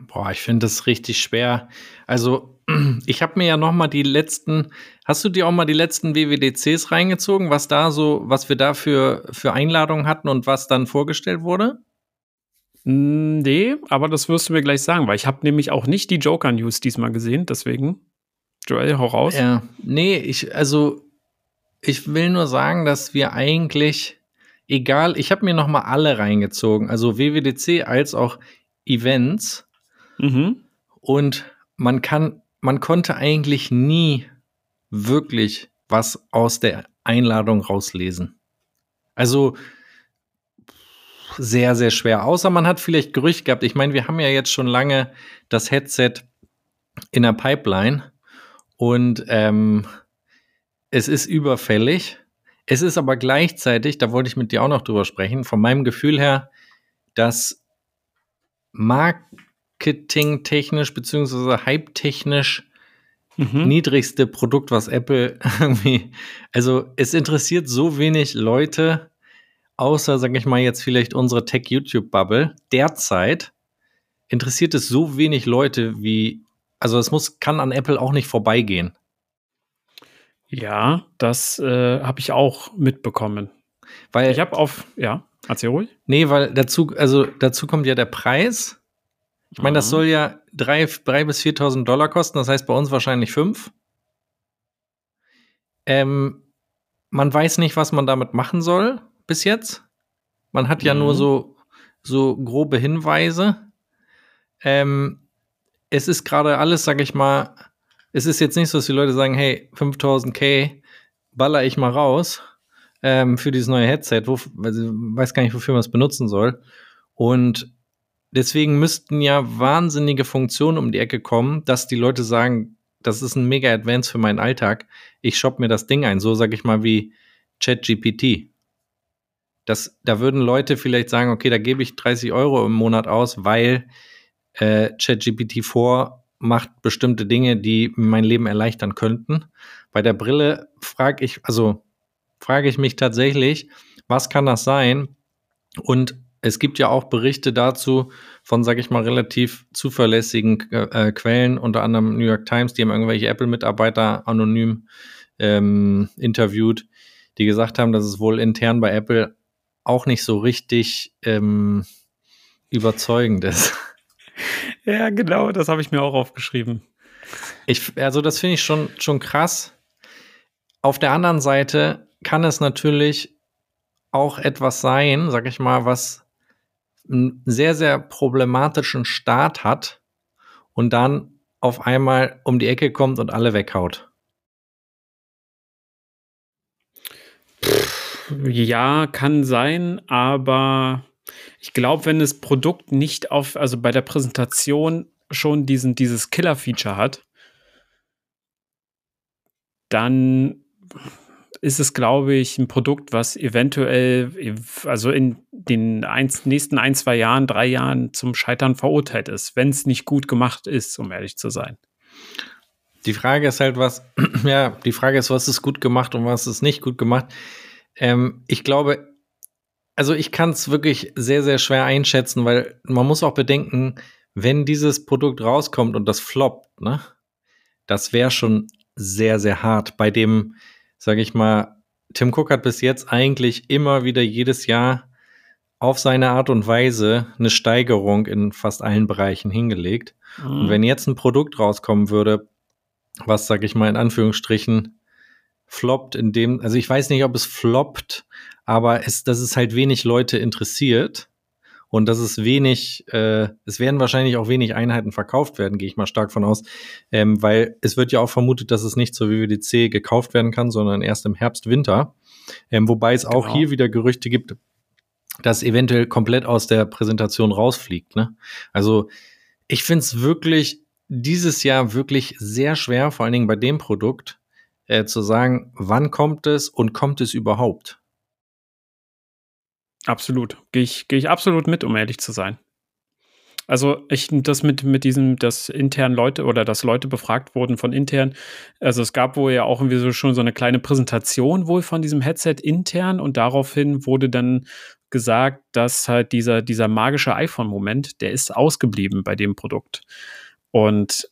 Boah, ich finde das richtig schwer. Also, [clears throat] ich habe mir ja noch mal die letzten, hast du dir auch mal die letzten WWDCs reingezogen, was da so, was wir da für, für Einladungen hatten und was dann vorgestellt wurde? Mm, Nee, aber das wirst du mir gleich sagen, weil ich habe nämlich auch nicht die Joker-News diesmal gesehen, deswegen. Joel, hau raus. Ja, nee, ich, also, ich will nur sagen, dass wir eigentlich, egal, ich habe mir noch mal alle reingezogen, also WWDC als auch Events Mhm. und man kann, man konnte eigentlich nie wirklich was aus der Einladung rauslesen. Also sehr, sehr schwer. Außer man hat vielleicht Gerücht gehabt. Ich meine, wir haben ja jetzt schon lange das Headset in der Pipeline und ähm, es ist überfällig. Es ist aber gleichzeitig, da wollte ich mit dir auch noch drüber sprechen, von meinem Gefühl her, dass marketingtechnisch beziehungsweise hype-technisch Mhm. niedrigste Produkt, was Apple [laughs] irgendwie, also es interessiert so wenig Leute, außer, sag ich mal, jetzt vielleicht unsere Tech-YouTube-Bubble, derzeit interessiert es so wenig Leute wie, also es muss, kann an Apple auch nicht vorbeigehen. Ja, das äh, habe ich auch mitbekommen. Weil, Ich habe auf, ja, erzähl ruhig. nee, weil dazu, also dazu kommt ja der Preis. Ich meine, das Mhm. soll ja drei, drei bis 4.000 Dollar kosten, das heißt bei uns wahrscheinlich fünf. Ähm, man weiß nicht, was man damit machen soll bis jetzt. Man hat ja Mhm. nur so, so grobe Hinweise. Ähm, es ist gerade alles, sag ich mal, es ist jetzt nicht so, dass die Leute sagen, hey, 5000k baller ich mal raus ähm, für dieses neue Headset, wo, also, weiß gar nicht, wofür man es benutzen soll. Und deswegen müssten ja wahnsinnige Funktionen um die Ecke kommen, dass die Leute sagen, das ist ein mega Advance für meinen Alltag. Ich shoppe mir das Ding ein, so sag ich mal wie ChatGPT. Das, da würden Leute vielleicht sagen, okay, da gebe ich 30 Euro im Monat aus, weil äh, ChatGPT 4 macht bestimmte Dinge, die mein Leben erleichtern könnten. Bei der Brille frage ich, also frage ich mich tatsächlich, was kann das sein? Und es gibt ja auch Berichte dazu von, sage ich mal, relativ zuverlässigen äh, Quellen, unter anderem New York Times, die haben irgendwelche Apple-Mitarbeiter anonym ähm, interviewt, die gesagt haben, dass es wohl intern bei Apple auch nicht so richtig ähm, überzeugend ist. [laughs] Ja, genau, das habe ich mir auch aufgeschrieben. Ich, also das finde ich schon, schon krass. Auf der anderen Seite kann es natürlich auch etwas sein, sag ich mal, was einen sehr, sehr problematischen Start hat und dann auf einmal um die Ecke kommt und alle weghaut. Ja, kann sein, aber ich glaube, wenn das Produkt nicht auf, also bei der Präsentation schon diesen, dieses Killer-Feature hat, dann ist es, glaube ich, ein Produkt, was eventuell, also in den eins, nächsten ein, zwei Jahren, drei Jahren zum Scheitern verurteilt ist, wenn es nicht gut gemacht ist, um ehrlich zu sein. Die Frage ist halt, was, [clears throat] ja, die Frage ist, was ist gut gemacht und was ist nicht gut gemacht. Ähm, ich glaube, also ich kann es wirklich sehr, sehr schwer einschätzen, weil man muss auch bedenken, wenn dieses Produkt rauskommt und das floppt, ne, das wäre schon sehr, sehr hart. Bei dem, sage ich mal, Tim Cook hat bis jetzt eigentlich immer wieder jedes Jahr auf seine Art und Weise eine Steigerung in fast allen Bereichen hingelegt. Mhm. Und wenn jetzt ein Produkt rauskommen würde, was, sag ich mal, in Anführungsstrichen floppt, in dem, also ich weiß nicht, ob es floppt, aber es, dass es halt wenig Leute interessiert und dass es wenig, äh, es werden wahrscheinlich auch wenig Einheiten verkauft werden, gehe ich mal stark von aus, ähm, weil es wird ja auch vermutet, dass es nicht zur WWDC gekauft werden kann, sondern erst im Herbst, Winter. Ähm, wobei es auch genau. hier wieder Gerüchte gibt, dass eventuell komplett aus der Präsentation rausfliegt. Ne? Also ich finde es wirklich dieses Jahr wirklich sehr schwer, vor allen Dingen bei dem Produkt, äh, zu sagen, wann kommt es und kommt es überhaupt? Absolut. Gehe ich, geh ich absolut mit, um ehrlich zu sein. Also ich das mit mit diesem, dass intern Leute oder dass Leute befragt wurden von intern. Also es gab wohl ja auch irgendwie so schon so eine kleine Präsentation wohl von diesem Headset intern und daraufhin wurde dann gesagt, dass halt dieser dieser magische iPhone-Moment, der ist ausgeblieben bei dem Produkt. Und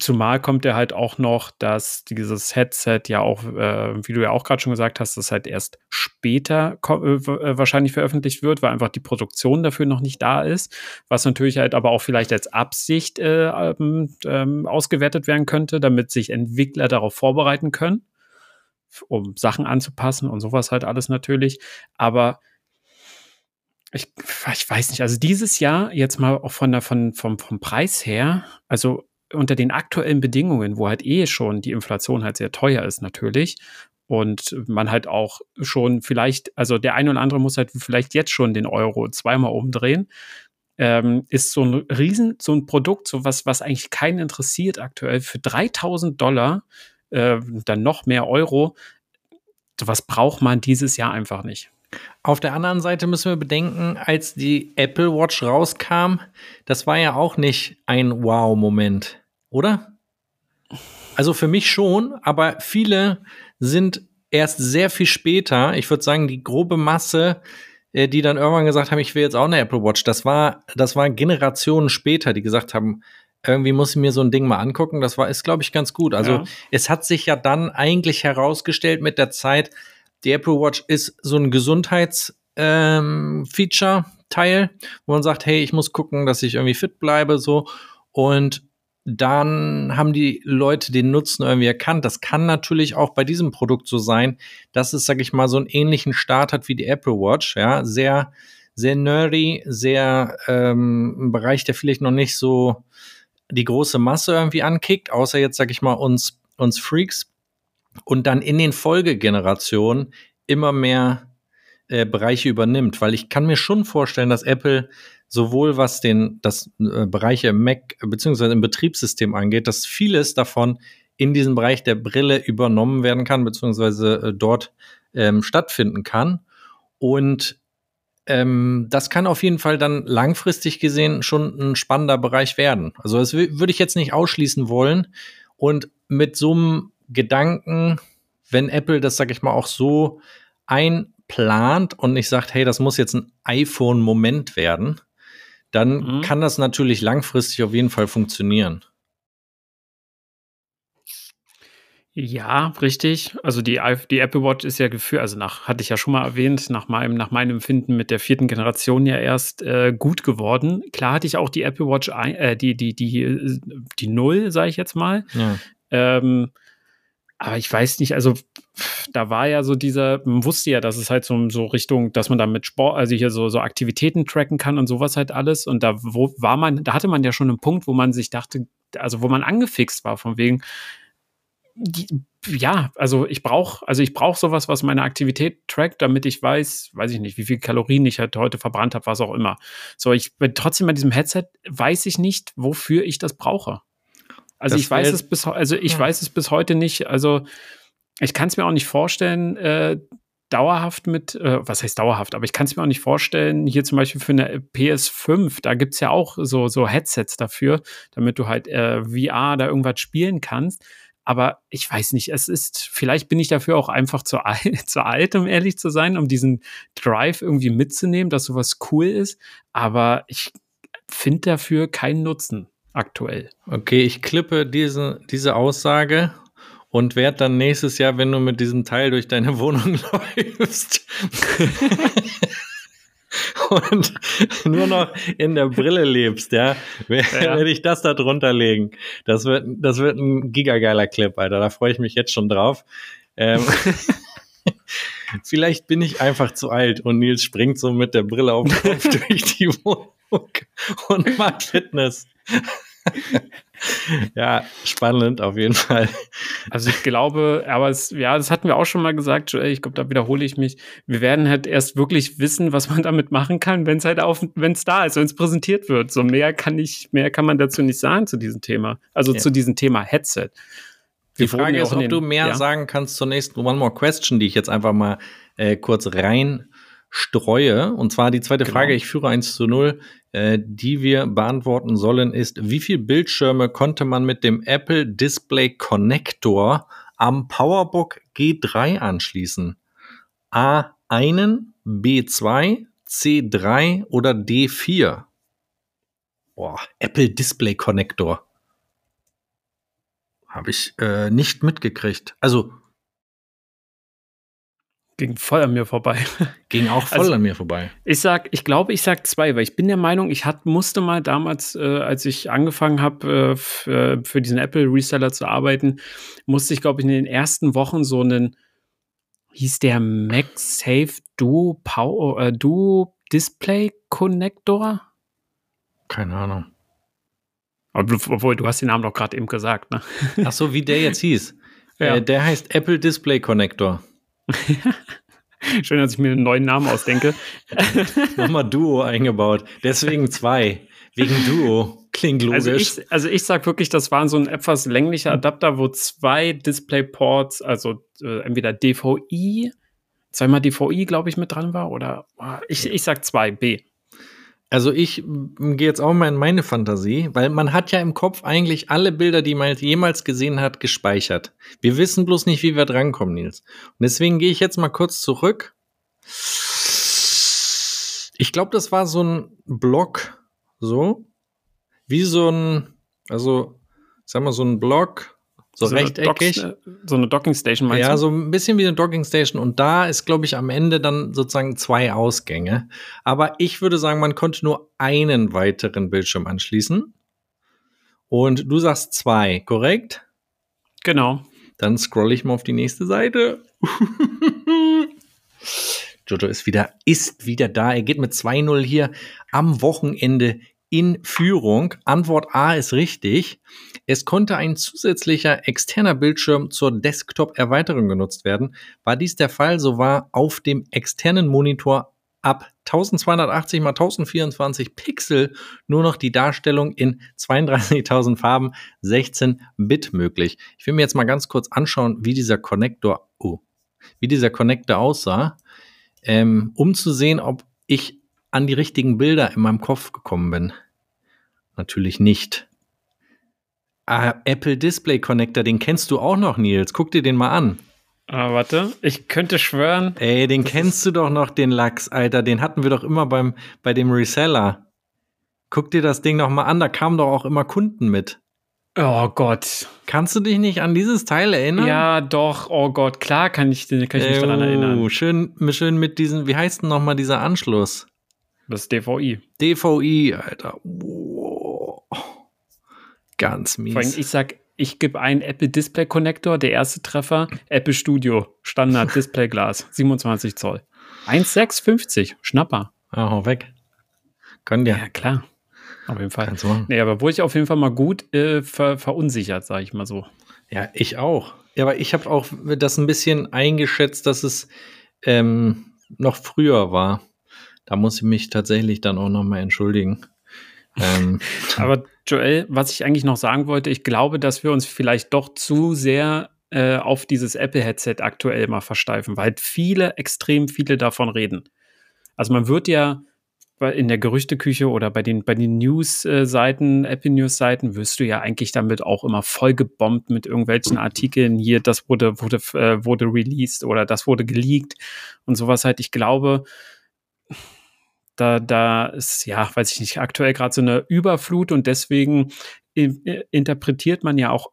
Zumal kommt ja halt auch noch, dass dieses Headset ja auch, äh, wie du ja auch gerade schon gesagt hast, das halt erst später äh, äh, wahrscheinlich veröffentlicht wird, weil einfach die Produktion dafür noch nicht da ist, was natürlich halt aber auch vielleicht als Absicht äh, ähm, ähm, ausgewertet werden könnte, damit sich Entwickler darauf vorbereiten können, um Sachen anzupassen und sowas halt alles natürlich. Aber ich, ich weiß nicht, also dieses Jahr jetzt mal auch von der, von, vom, vom Preis her, also unter den aktuellen Bedingungen, wo halt eh schon die Inflation halt sehr teuer ist natürlich und man halt auch schon vielleicht, also der eine oder andere muss halt vielleicht jetzt schon den Euro zweimal umdrehen, ähm, ist so ein Riesen, so ein Produkt, so was, was eigentlich keinen interessiert aktuell, für 3000 Dollar, äh, dann noch mehr Euro, was braucht man dieses Jahr einfach nicht. Auf der anderen Seite müssen wir bedenken, als die Apple Watch rauskam, das war ja auch nicht ein Wow-Moment, oder? Also für mich schon, aber viele sind erst sehr viel später, ich würde sagen, die grobe Masse, äh, die dann irgendwann gesagt haben, ich will jetzt auch eine Apple Watch, das war, das war Generationen später, die gesagt haben, irgendwie muss ich mir so ein Ding mal angucken. Das war, ist, glaube ich, ganz gut. Also ja. es hat sich ja dann eigentlich herausgestellt mit der Zeit, die Apple Watch ist so ein Gesundheits-Feature-Teil, ähm, wo man sagt, hey, ich muss gucken, dass ich irgendwie fit bleibe, so. Und dann haben die Leute den Nutzen irgendwie erkannt. Das kann natürlich auch bei diesem Produkt so sein, dass es, sag ich mal, so einen ähnlichen Start hat wie die Apple Watch, ja, sehr, sehr nerdy, sehr ähm, ein Bereich, der vielleicht noch nicht so die große Masse irgendwie ankickt, außer jetzt, sag ich mal, uns, uns Freaks und dann in den Folgegenerationen immer mehr äh, Bereiche übernimmt, weil ich kann mir schon vorstellen, dass Apple sowohl was den das äh, Bereiche Mac beziehungsweise im Betriebssystem angeht, dass vieles davon in diesem Bereich der Brille übernommen werden kann beziehungsweise äh, dort ähm, stattfinden kann und ähm, das kann auf jeden Fall dann langfristig gesehen schon ein spannender Bereich werden. Also das würde ich jetzt nicht ausschließen wollen. Und mit so einem Gedanken, wenn Apple das, sag ich mal, auch so einplant und nicht sagt, hey, das muss jetzt ein iPhone-Moment werden, dann mhm. kann das natürlich langfristig auf jeden Fall funktionieren. Ja, richtig. Also die, die Apple Watch ist ja gefühlt, also nach, hatte ich ja schon mal erwähnt, nach meinem, nach meinem Empfinden mit der vierten Generation ja erst äh, gut geworden. Klar hatte ich auch die Apple Watch, ein, äh, die, die, die, die Null, sage ich jetzt mal. Ja. Ähm, aber ich weiß nicht, also da war ja so dieser, man wusste ja, dass es halt so, so Richtung, dass man da mit Sport, also hier so, so Aktivitäten tracken kann und sowas halt alles. Und da wo war man, da hatte man ja schon einen Punkt, wo man sich dachte, also wo man angefixt war, von wegen, die, ja, also ich brauche, also ich brauche sowas, was meine Aktivität trackt, damit ich weiß, weiß ich nicht, wie viel Kalorien ich halt heute verbrannt habe, was auch immer. So, ich bin trotzdem bei diesem Headset weiß ich nicht, wofür ich das brauche. Also das ich weiß es bis also ich ja. weiß es bis heute nicht. Also ich kann es mir auch nicht vorstellen, äh, dauerhaft mit, äh, was heißt dauerhaft, aber ich kann es mir auch nicht vorstellen, hier zum Beispiel für eine PS5, da gibt es ja auch so, so Headsets dafür, damit du halt äh, VR da irgendwas spielen kannst. Aber ich weiß nicht, es ist, vielleicht bin ich dafür auch einfach zu, alt, [laughs] zu alt, um ehrlich zu sein, um diesen Drive irgendwie mitzunehmen, dass sowas cool ist. Aber ich finde dafür keinen Nutzen aktuell. Okay, ich klippe diese, diese Aussage und werde dann nächstes Jahr, wenn du mit diesem Teil durch deine [laughs] Wohnung läufst, [laughs] und nur noch in der Brille lebst, ja, [laughs] Ja. werde ich das da drunter legen. Das wird, das wird ein gigageiler Clip, Alter. Da freue ich mich jetzt schon drauf. Ähm, vielleicht bin ich einfach zu alt und Nils springt so mit der Brille auf dem Kopf durch die Wohnung und macht Fitness. [laughs] ja, spannend auf jeden Fall. Also ich glaube, aber es, ja, das hatten wir auch schon mal gesagt, Joel, ich glaube, da wiederhole ich mich. Wir werden halt erst wirklich wissen, was man damit machen kann, wenn es halt auf, wenn es da ist, wenn es präsentiert wird. So mehr kann ich, mehr kann man dazu nicht sagen zu diesem Thema. Also Ja. zu diesem Thema Headset. Die Wir wurden Frage ist, ob den- du mehr ja. sagen kannst zur nächsten One More Question, die ich jetzt einfach mal äh, kurz rein streue. Und zwar die zweite Genau. Frage, ich führe 1 zu 0, äh, die wir beantworten sollen, ist, wie viel Bildschirme konnte man mit dem Apple Display Connector am PowerBook G3 anschließen? A einen, B2, C3 oder D4? Boah, Apple Display Connector. Habe ich äh, nicht mitgekriegt. Also Ging voll an mir vorbei. [laughs] ging auch voll Also- an mir vorbei. Ich sag, ich glaube, ich sag zwei, weil ich bin der Meinung, ich hat, musste mal damals, äh, als ich angefangen habe, äh, für, für diesen Apple Reseller zu arbeiten, musste ich, glaube ich, in den ersten Wochen so einen, hieß der MagSafe Duo, Power, äh, Duo Display Connector? Keine Ahnung. Ob- Obwohl, du hast den Namen doch gerade eben gesagt, ne? Ach so, wie der jetzt hieß. [laughs] Ja. Äh, der heißt Apple Display Connector. [laughs] Schön, dass ich mir einen neuen Namen ausdenke. [laughs] Nochmal Duo eingebaut. Deswegen zwei. Wegen Duo. Klingt logisch. Also ich, also ich sag wirklich, das war so ein etwas länglicher Adapter, wo zwei Displayports, also äh, entweder DVI, zweimal DVI, glaube ich, mit dran war, oder ah, ich, ich sag zwei, B. Also ich m, gehe jetzt auch mal in meine Fantasie, weil man hat ja im Kopf eigentlich alle Bilder, die man jemals gesehen hat, gespeichert. Wir wissen bloß nicht, wie wir drankommen, Nils. Und deswegen gehe ich jetzt mal kurz zurück. Ich glaube, das war so ein Block, so wie so ein, also sag mal so ein Block, so, eine rechteckig. Docks- so eine Docking Station meinst Ja, du? so ein bisschen wie eine Docking Station. Und da ist, glaube ich, am Ende dann sozusagen zwei Ausgänge. Aber ich würde sagen, man konnte nur einen weiteren Bildschirm anschließen. Und du sagst zwei, korrekt? Genau. Dann scroll ich mal auf die nächste Seite. [laughs] Jojo ist wieder, ist wieder da. Er geht mit 2-0 hier am Wochenende in Führung. Antwort A ist richtig. Es konnte ein zusätzlicher externer Bildschirm zur Desktop-Erweiterung genutzt werden. War dies der Fall, so war auf dem externen Monitor ab 1280 x 1024 Pixel nur noch die Darstellung in 32.000 Farben 16 Bit möglich. Ich will mir jetzt mal ganz kurz anschauen, wie dieser Connector, oh, wie dieser Connector aussah, ähm, um zu sehen, ob ich an die richtigen Bilder in meinem Kopf gekommen bin. Natürlich nicht. Ah, Apple Display Connector, den kennst du auch noch, Nils. Guck dir den mal an. Ah, warte, ich könnte schwören. Ey, den kennst du doch noch, den Lachs, Alter. Den hatten wir doch immer beim, bei dem Reseller. Guck dir das Ding noch mal an, da kamen doch auch immer Kunden mit. Oh Gott. Kannst du dich nicht an dieses Teil erinnern? Ja, doch. Oh Gott, klar kann ich, kann ich mich daran Oh, erinnern. Schön, schön mit diesen, wie heißt denn noch mal dieser Anschluss? Das ist DVI. DVI, Alter. Wow. Ganz mies. Vor allem, ich sag, ich gebe einen Apple Display Connector, der erste Treffer, Apple Studio, Standard [laughs] Display Glas, 27 Zoll. 1,650, Schnapper. Ah, hau weg. Kann Ja, ja. klar. Auf jeden Fall. Kannst du machen. Nee, aber wurde ich auf jeden Fall mal gut äh, ver verunsichert, sage ich mal so. Ja, ich auch. Ja, aber ich habe auch das ein bisschen eingeschätzt, dass es ähm, noch früher war. Da muss ich mich tatsächlich dann auch noch mal entschuldigen. Ähm, [laughs] Aber Joel, was ich eigentlich noch sagen wollte, ich glaube, dass wir uns vielleicht doch zu sehr äh, auf dieses Apple-Headset aktuell mal versteifen, weil viele, extrem viele davon reden. Also man wird ja in der Gerüchteküche oder bei den, bei den News-Seiten, Apple News-Seiten, wirst du ja eigentlich damit auch immer voll gebombt mit irgendwelchen Artikeln. Hier, das wurde, wurde, äh, wurde released oder das wurde geleakt und sowas halt. Ich glaube, da, da ist, ja, weiß ich nicht, aktuell gerade so eine Überflut und deswegen in, interpretiert man ja auch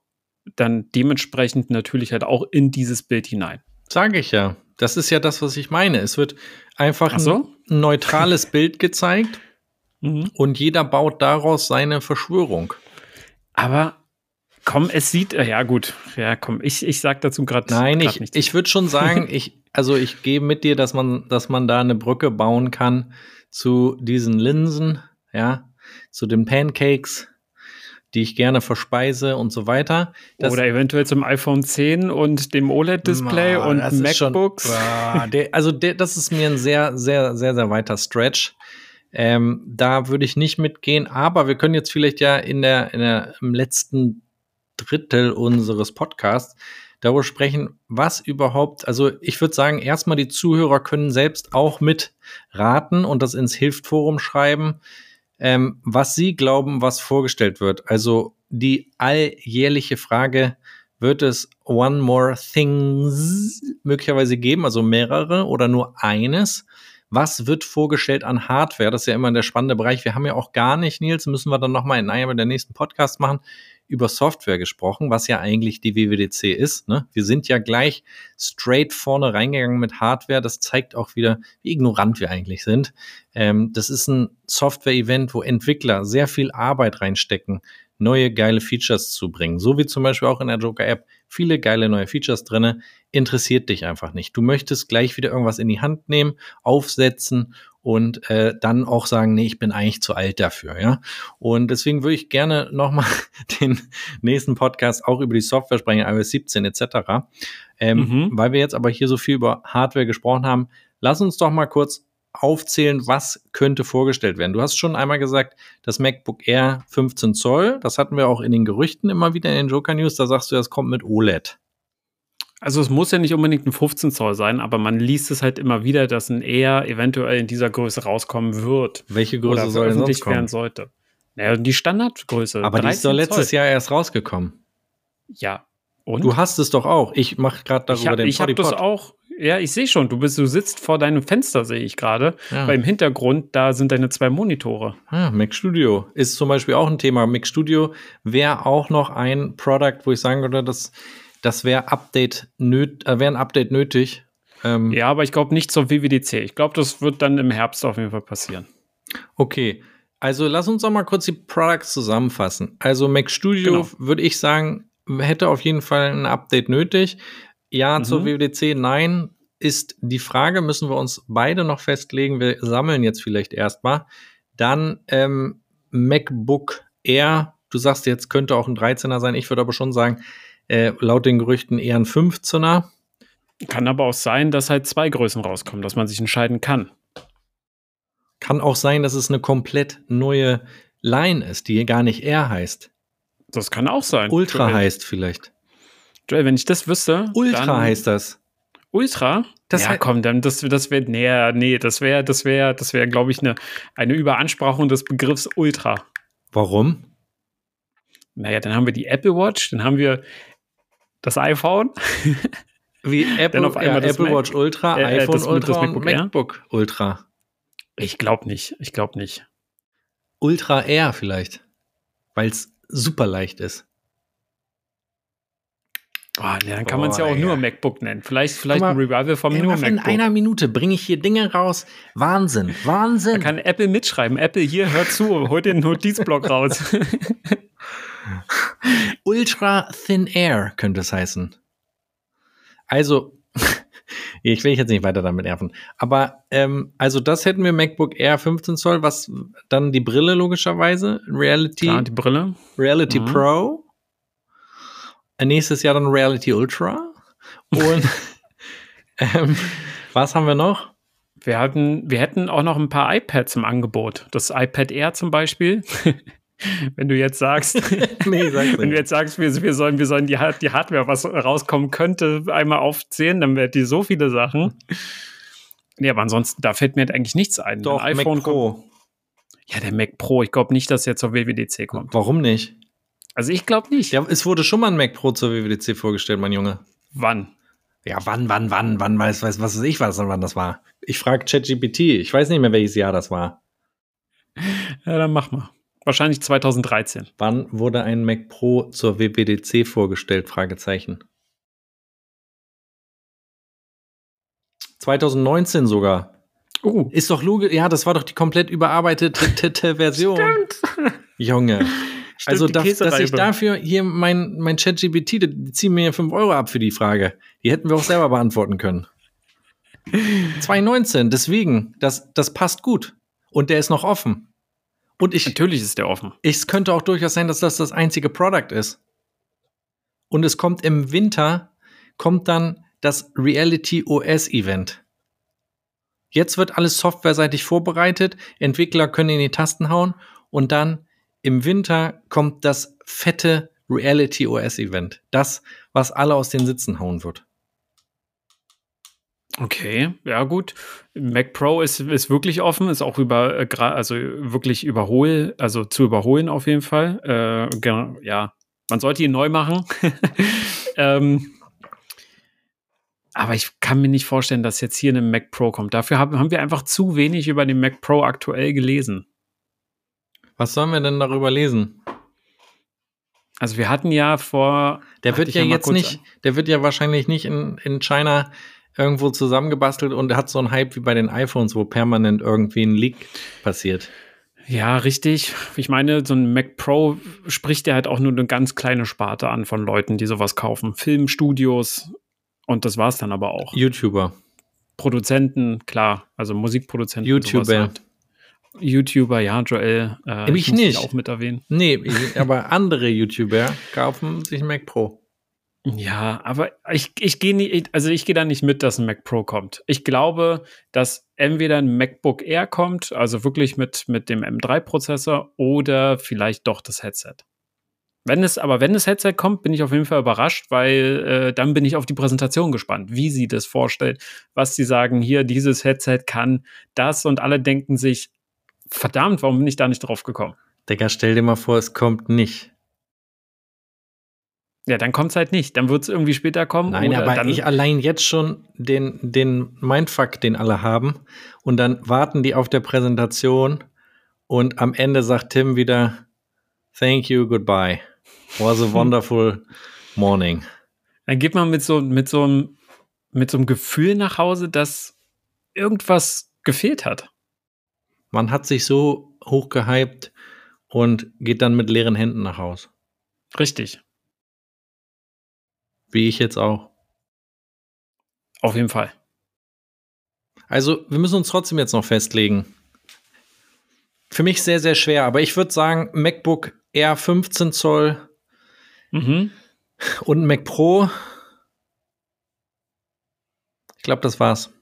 dann dementsprechend natürlich halt auch in dieses Bild hinein. Sage ich ja. Das ist ja das, was ich meine. Es wird einfach Ach so? ein neutrales [laughs] Bild gezeigt Mhm. und jeder baut daraus seine Verschwörung. Aber komm, es sieht, äh, ja gut, ja komm, ich, ich sag dazu gerade Nein, ich, ich würde schon sagen, [laughs] ich, also ich gehe mit dir, dass man, dass man da eine Brücke bauen kann zu diesen Linsen, ja, zu den Pancakes, die ich gerne verspeise und so weiter. Das- Oder eventuell zum iPhone 10 und dem OLED-Display und schon- MacBooks. Ah, der, also der, das ist mir ein sehr, sehr, sehr, sehr weiter Stretch. Ähm, da würde ich nicht mitgehen, aber wir können jetzt vielleicht ja in der, in der im letzten Drittel unseres Podcasts darüber sprechen, was überhaupt, also ich würde sagen, erstmal die Zuhörer können selbst auch mitraten und das ins Hilftforum schreiben, ähm, was sie glauben, was vorgestellt wird. Also die alljährliche Frage, wird es One More Things möglicherweise geben, also mehrere oder nur eines? Was wird vorgestellt an Hardware? Das ist ja immer der spannende Bereich. Wir haben ja auch gar nicht, Nils, müssen wir dann nochmal in einem der nächsten Podcasts machen, über Software gesprochen, was ja eigentlich die WWDC ist. Ne? Wir sind ja gleich straight vorne reingegangen mit Hardware. Das zeigt auch wieder, wie ignorant wir eigentlich sind. Ähm, das ist ein Software-Event, wo Entwickler sehr viel Arbeit reinstecken, neue geile Features zu bringen. So wie zum Beispiel auch in der Joker-App. Viele geile neue Features drinne. Interessiert dich einfach nicht. Du möchtest gleich wieder irgendwas in die Hand nehmen, aufsetzen und äh, dann auch sagen, nee, ich bin eigentlich zu alt dafür, ja. Und deswegen würde ich gerne nochmal [laughs] den nächsten Podcast auch über die Software sprechen, iOS 17 etc. Ähm, Mhm. Weil wir jetzt aber hier so viel über Hardware gesprochen haben, lass uns doch mal kurz aufzählen, was könnte vorgestellt werden. Du hast schon einmal gesagt, das MacBook Air 15 Zoll, das hatten wir auch in den Gerüchten immer wieder in den Joker News, da sagst du, das kommt mit OLED. Also es muss ja nicht unbedingt ein 15 Zoll sein, aber man liest es halt immer wieder, dass ein eher eventuell in dieser Größe rauskommen wird. Welche Größe oder soll denn sonst veröffentlicht werden kommen? sollte. Naja, die Standardgröße. Aber die ist doch 13 letztes Zoll. Jahr erst rausgekommen. Ja. Und? Du hast es doch auch. Ich mache gerade darüber ich habe den ich hab das auch. Ja, ich sehe schon. Du bist, du sitzt vor deinem Fenster, sehe ich gerade. Ja. Weil im Hintergrund, da sind deine zwei Monitore. Ah, Mac Studio ist zum Beispiel auch ein Thema. Mac Studio wäre auch noch ein Product, wo ich sagen würde, das, das wäre Update nöt, äh, wäre ein Update nötig. Ähm, Ja, aber ich glaube nicht zur WWDC. Ich glaube, das wird dann im Herbst auf jeden Fall passieren. Okay, also lass uns doch mal kurz die Products zusammenfassen. Also Mac Studio Genau. würde ich sagen, hätte auf jeden Fall ein Update nötig. Ja, zur Mhm. WWDC, nein, ist die Frage, müssen wir uns beide noch festlegen. Wir sammeln jetzt vielleicht erstmal. Dann ähm, MacBook Air, du sagst jetzt, könnte auch ein 13er sein. Ich würde aber schon sagen, äh, laut den Gerüchten eher ein 15er. Kann aber auch sein, dass halt zwei Größen rauskommen, dass man sich entscheiden kann. Kann auch sein, dass es eine komplett neue Line ist, die gar nicht Air heißt. Das kann auch sein. Ultra heißt vielleicht. Joel, wenn ich das wüsste. Ultra dann, heißt das. Ultra? Das ja, komm, dann das, das wäre, nee, nee, das wäre, das wäre, das wäre, glaube ich, eine, eine Überansprachung des Begriffs Ultra. Warum? Naja, dann haben wir die Apple Watch, dann haben wir das iPhone. Wie [laughs] Apple, auf einmal ja, Apple Mac- Watch Ultra, äh, äh, iPhone Ultra und MacBook Air? MacBook Ultra. Ich glaube nicht, ich glaube nicht. Ultra Air vielleicht, weil es super leicht ist. Boah, nee, dann kann man es ja auch nur. MacBook nennen. Vielleicht, vielleicht mal, ein Revival vom nur was in MacBook. einer Minute bringe ich hier Dinge raus. Wahnsinn, [laughs] Da Wahnsinn. kann Apple mitschreiben. Apple, hier, hört zu, hol den Notizblock raus. [laughs] Ultra Thin Air könnte es heißen. Also, [laughs] ich will jetzt nicht weiter damit nerven. Aber, ähm, also das hätten wir MacBook Air 15 Zoll, was dann die Brille logischerweise, Reality, Klar, die Brille. Reality Mhm. Pro. Äh, Nächstes Jahr dann Reality Ultra. Und [laughs] ähm, was haben wir noch? Wir, hatten, wir hätten auch noch ein paar iPads im Angebot. Das iPad Air zum Beispiel. [laughs] Wenn du jetzt sagst, [laughs] Nee, sag's wenn du jetzt sagst, wir, wir sollen, wir sollen die, die Hardware, was rauskommen könnte, einmal aufzählen, dann wären die so viele Sachen. Nee, aber ansonsten, da fällt mir halt eigentlich nichts ein. Doch, Ein Mac Pro. Kommt, ja, der Mac Pro. Ich glaube nicht, dass er zur WWDC kommt. Warum nicht? Also ich glaube nicht. Ja, es wurde schon mal ein Mac Pro zur WWDC vorgestellt, mein Junge. Wann? Ja, wann, wann, wann, wann weiß, weiß, was weiß ich, was, wann das war. Ich frage ChatGPT. Ich weiß nicht mehr, welches Jahr das war. Ja, dann mach mal. Wahrscheinlich 2013. Wann wurde ein Mac Pro zur WWDC vorgestellt? Fragezeichen. 2019 sogar. Uh. Ist doch logisch. Ja, das war doch die komplett überarbeitete [laughs] Version. Stimmt. Junge. [laughs] Stimmt, also, dass, dass ich dafür hier mein, mein ChatGPT, die ziehen mir 5 Euro ab für die Frage. Die hätten wir auch selber beantworten können. [laughs] 2019, deswegen, das, das passt gut. Und der ist noch offen. Und ich. Natürlich ist der offen. Es könnte auch durchaus sein, dass das das einzige Product ist. Und es kommt im Winter, kommt dann das Reality OS Event. Jetzt wird alles softwareseitig vorbereitet, Entwickler können in die Tasten hauen und dann im Winter kommt das fette Reality OS Event. Das, was alle aus den Sitzen hauen wird. Okay, ja gut. Mac Pro ist, ist wirklich offen, ist auch über, äh, also wirklich überhol, also zu überholen auf jeden Fall. Äh, ja, man sollte ihn neu machen. [laughs] ähm, aber ich kann mir nicht vorstellen, dass jetzt hier eine Mac Pro kommt. Dafür haben, haben wir einfach zu wenig über den Mac Pro aktuell gelesen. Was sollen wir denn darüber lesen? Also wir hatten ja vor. Der wird ja, ja jetzt nicht, der wird ja wahrscheinlich nicht in, in China irgendwo zusammengebastelt und hat so einen Hype wie bei den iPhones, wo permanent irgendwie ein Leak passiert. Ja, richtig. Ich meine, so ein Mac Pro spricht ja halt auch nur eine ganz kleine Sparte an von Leuten, die sowas kaufen. Filmstudios, und das war es dann aber auch. YouTuber. Produzenten, klar, also Musikproduzenten. YouTuber. Halt. YouTuber, ja, Joel. Äh, ich, ich nicht. auch mit erwähnen. Nee, aber andere YouTuber kaufen sich ein Mac Pro. Ja, aber ich, ich gehe nicht, also ich gehe da nicht mit, dass ein Mac Pro kommt. Ich glaube, dass entweder ein MacBook Air kommt, also wirklich mit, mit dem M3-Prozessor, oder vielleicht doch das Headset. Wenn es, aber wenn das Headset kommt, bin ich auf jeden Fall überrascht, weil äh, dann bin ich auf die Präsentation gespannt, wie sie das vorstellt, was sie sagen, hier, dieses Headset kann das und alle denken sich, verdammt, warum bin ich da nicht drauf gekommen? Digga, stell dir mal vor, es kommt nicht. Ja, dann kommt es halt nicht. Dann wird es irgendwie später kommen. Nein, aber ich allein jetzt schon den, den Mindfuck, den alle haben. Und dann warten die auf der Präsentation und am Ende sagt Tim wieder, thank you, goodbye. Was a [laughs] wonderful morning. Dann geht man mit so, mit so einem, mit so einem Gefühl nach Hause, dass irgendwas gefehlt hat. Man hat sich so hochgehypt und geht dann mit leeren Händen nach Hause. Richtig. Wie ich jetzt auch. Auf jeden Fall. Also, wir müssen uns trotzdem jetzt noch festlegen. Für mich sehr, sehr schwer, aber ich würde sagen, MacBook Air 15 Zoll Mhm. Und Mac Pro. Ich glaube, das war's.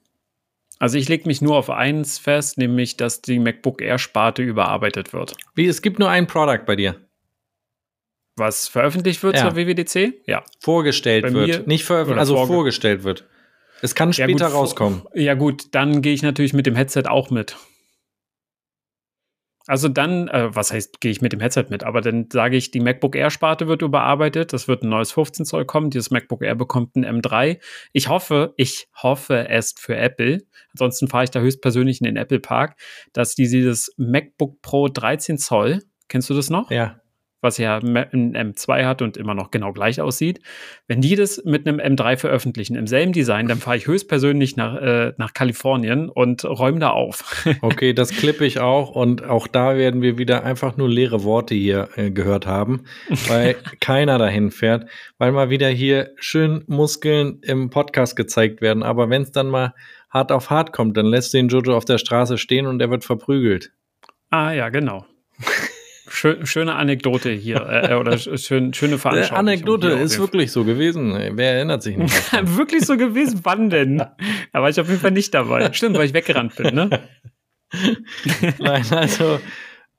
Also ich lege mich nur auf eins fest, nämlich, dass die MacBook Air-Sparte überarbeitet wird. Wie, es gibt nur ein Produkt bei dir. Was veröffentlicht wird ja. zur WWDC? Ja. Vorgestellt bei wird. Nicht veröffentlicht, also vorge vorgestellt wird. Es kann später ja, gut, rauskommen. Ja, gut, dann gehe ich natürlich mit dem Headset auch mit. Also dann, äh, was heißt, gehe ich mit dem Headset mit, aber dann sage ich, die MacBook Air-Sparte wird überarbeitet, das wird ein neues 15 Zoll kommen, dieses MacBook Air bekommt ein M3. Ich hoffe, ich hoffe es für Apple, ansonsten fahre ich da höchstpersönlich in den Apple Park, dass die dieses MacBook Pro 13 Zoll, kennst du das noch? Ja was ja ein M2 hat und immer noch genau gleich aussieht. Wenn die das mit einem M3 veröffentlichen, im selben Design, dann fahre ich höchstpersönlich nach, äh, nach Kalifornien und räume da auf. [laughs] okay, das klippe ich auch und auch da werden wir wieder einfach nur leere Worte hier äh, gehört haben, weil [laughs] keiner dahin fährt, weil mal wieder hier schön Muskeln im Podcast gezeigt werden. Aber wenn es dann mal hart auf hart kommt, dann lässt den Jojo auf der Straße stehen und er wird verprügelt. Ah ja, genau. [laughs] Schön, schöne Anekdote hier äh, äh oder schön, schöne Veranstaltung. Anekdote ist wirklich so gewesen. Wer erinnert sich nicht? [laughs] wirklich so gewesen? Wann denn? [laughs] Da war ich auf jeden Fall nicht dabei. Stimmt, weil ich weggerannt bin, ne? [laughs] Nein, also,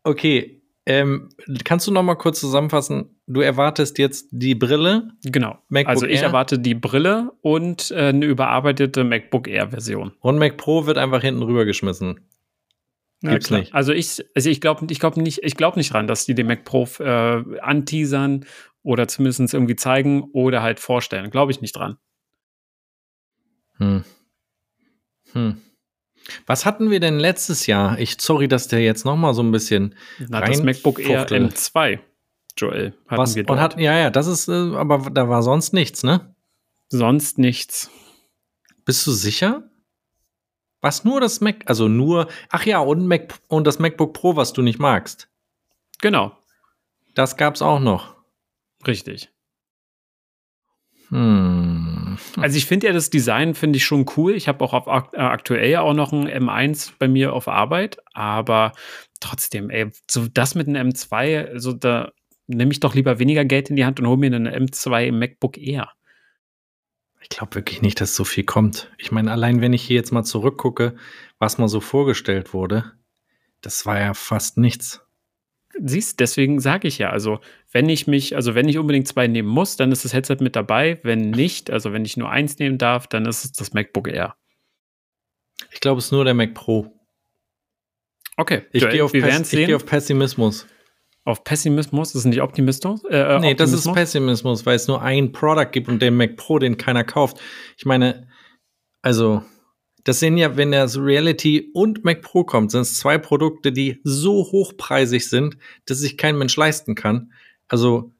okay. Ähm, kannst du noch mal kurz zusammenfassen? Du erwartest jetzt die Brille? Genau. MacBook also ich Air? erwarte die Brille und äh, eine überarbeitete MacBook Air Version. Und Mac Pro wird einfach hinten rübergeschmissen. Gibt's ja, nicht. Also ich, also ich glaube ich glaub nicht, ich glaube nicht dran, dass die den Mac Pro äh, anteasern oder zumindest irgendwie zeigen oder halt vorstellen. Glaube ich nicht dran. Hm. Hm. Was hatten wir denn letztes Jahr? Ich sorry, dass der jetzt noch mal so ein bisschen Na, das MacBook Air M2, Joel, hatten Was, wir dort. Und hat, ja, ja, das ist, äh, aber da war sonst nichts, ne? Sonst nichts. Bist du sicher? Was nur das Mac, also nur, ach ja, und, Mac, und das MacBook Pro, was du nicht magst. Genau. Das gab's auch noch. Richtig. Hm. Also ich finde ja das Design finde ich schon cool. Ich habe auch auf äh, aktuell ja auch noch ein M1 bei mir auf Arbeit, aber trotzdem, ey, so das mit einem M2, also da nehme ich doch lieber weniger Geld in die Hand und hole mir einen M2 im MacBook Air. Ich glaube wirklich nicht, dass so viel kommt. Ich meine, allein wenn ich hier jetzt mal zurückgucke, was mal so vorgestellt wurde, das war ja fast nichts. Siehst, deswegen sage ich ja, also wenn ich mich, also wenn ich unbedingt zwei nehmen muss, dann ist das Headset mit dabei. Wenn nicht, also wenn ich nur eins nehmen darf, dann ist es das MacBook Air. Ich glaube, es ist nur der Mac Pro. Okay, Ich gehe auf, Pess- ich geh auf Pessimismus. Auf Pessimismus, das ist nicht Optimismus. Äh, Nee, das ist Optimismus? Pessimismus, weil es nur ein Product gibt und den Mac Pro, den keiner kauft. Ich meine, also, das sind ja, wenn das Reality und Mac Pro kommt, sind es zwei Produkte, die so hochpreisig sind, dass sich kein Mensch leisten kann. Also,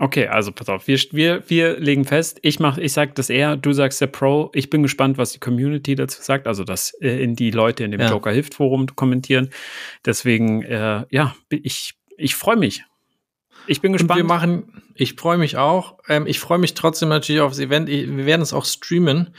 Okay, also pass auf, wir, wir, wir legen fest, ich mach, ich sag das eher, du sagst der Pro. Ich bin gespannt, was die Community dazu sagt, also dass äh, in die Leute in dem Ja. Joker Hilft Forum kommentieren. Deswegen, äh, ja, ich, ich freue mich. Ich bin und gespannt. wir machen, ich freue mich auch. Ähm, ich freue mich trotzdem natürlich aufs Event. Ich, wir werden es auch streamen.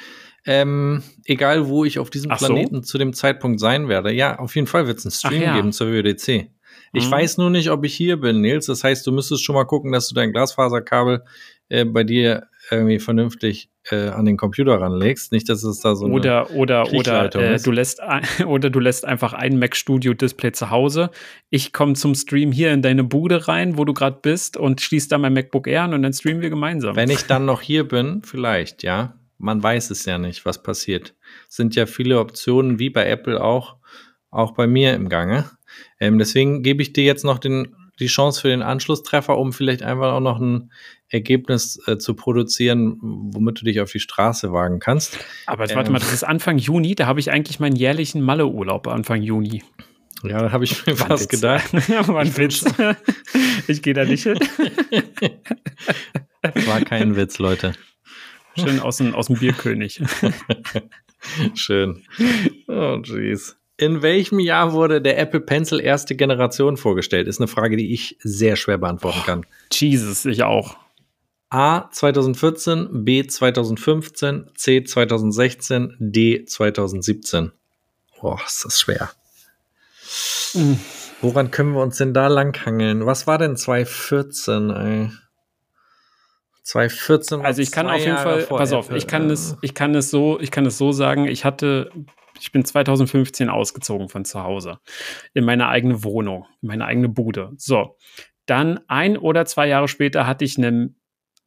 Ähm, egal, wo ich auf diesem Ach so? Planeten zu dem Zeitpunkt sein werde. Ja, auf jeden Fall wird es einen Stream ja. geben zur WWDC. Ich Mhm. weiß nur nicht, ob ich hier bin, Nils. Das heißt, du müsstest schon mal gucken, dass du dein Glasfaserkabel äh, bei dir irgendwie vernünftig äh, an den Computer ranlegst. Nicht, dass es da so eine oder oder oder äh, du lässt ein, [laughs] oder du lässt einfach ein Mac Studio Display zu Hause. Ich komme zum Stream hier in deine Bude rein, wo du gerade bist und schließ da mein MacBook Air an und dann streamen wir gemeinsam. Wenn ich dann noch hier bin, vielleicht, ja. Man weiß es ja nicht, was passiert. Es sind ja viele Optionen, wie bei Apple auch, auch bei mir im Gange. Ähm, deswegen gebe ich dir jetzt noch den, die Chance für den Anschlusstreffer, um vielleicht einfach auch noch ein Ergebnis äh, zu produzieren, womit du dich auf die Straße wagen kannst. Aber jetzt, warte ähm, mal, das ist Anfang Juni, da habe ich eigentlich meinen jährlichen Malle-Urlaub Anfang Juni. Ja, da habe ich mir ein fast Witz. gedacht. [laughs] ja, war ein Witz. ich gehe da nicht hin. [laughs] War kein Witz, Leute. Schön aus dem, aus dem Bierkönig. [laughs] Schön. Oh, jeez. In welchem Jahr wurde der Apple Pencil erste Generation vorgestellt? Ist eine Frage, die ich sehr schwer beantworten kann. Jesus, ich auch. A 2014, B 2015, C 2016, D 2017. Boah, ist das schwer. Mhm. Woran können wir uns denn da langhangeln? Was war denn 2014, ey? 2014 war Also ich kann auf jeden Fall, pass auf, Apple. ich kann es, ich kann es so, ich kann es so sagen, ich hatte, ich bin 2015 ausgezogen von zu Hause. In meine eigene Wohnung, in meine eigene Bude. So. Dann ein oder zwei Jahre später hatte ich einen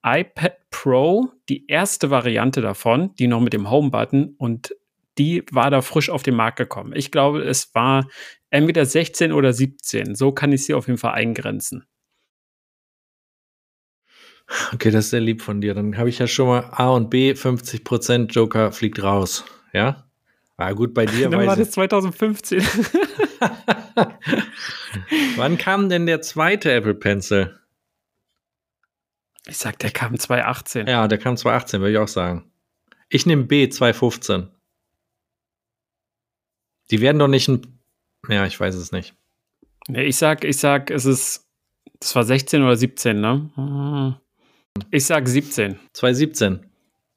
iPad Pro, die erste Variante davon, die noch mit dem Home-Button und die war da frisch auf den Markt gekommen. Ich glaube, es war entweder 16 oder 17. So kann ich sie auf jeden Fall eingrenzen. Okay, das ist sehr lieb von dir. Dann habe ich ja schon mal A und B, 50% Joker fliegt raus. Ja? Ah, gut, bei dir Dann war das ich. 2015. [laughs] Wann kam denn der zweite Apple Pencil? Ich sag, der kam 2018. Ja, der kam 2018, würde ich auch sagen. Ich nehme B, 2015. Die werden doch nicht ein. Ja, ich weiß es nicht. Nee, ich sag, ich sag, es ist, das war 16 oder 17, ne? Ich sag 17. 2017.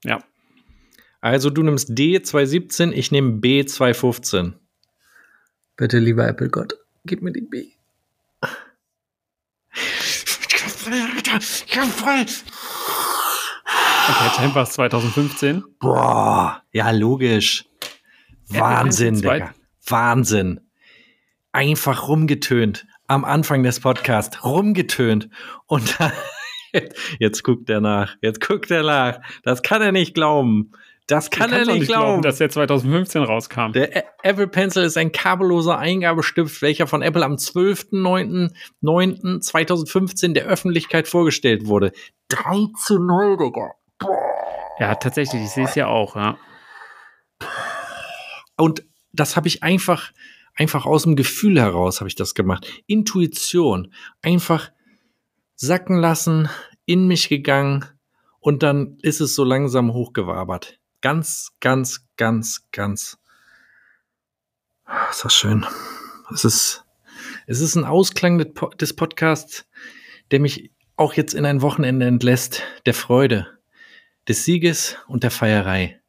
Ja. Also du nimmst D 2017, ich nehme B 2015. Bitte, lieber Apple Gott, gib mir die B. Okay, ist 2015. Boah, ja, logisch. Wahnsinn, Digga. Wahnsinn. Einfach rumgetönt. Am Anfang des Podcasts rumgetönt. Und dann, [laughs] jetzt guckt er nach. Jetzt guckt er nach. Das kann er nicht glauben. Das kann er nicht glauben. dass der 2015 rauskam. Der Apple Pencil ist ein kabelloser Eingabestift, welcher von Apple am 12.09.2015 der Öffentlichkeit vorgestellt wurde. 3 zu 0, Digga. ja, tatsächlich, ich sehe es ja auch, ja. Und das habe ich einfach, einfach aus dem Gefühl heraus habe ich das gemacht. Intuition. Einfach sacken lassen, in mich gegangen und dann ist es so langsam hochgewabert. Ganz, ganz, ganz, ganz. Ist das schön. Es ist, es ist ein Ausklang des Podcasts, der mich auch jetzt in ein Wochenende entlässt, der Freude, des Sieges und der Feierei.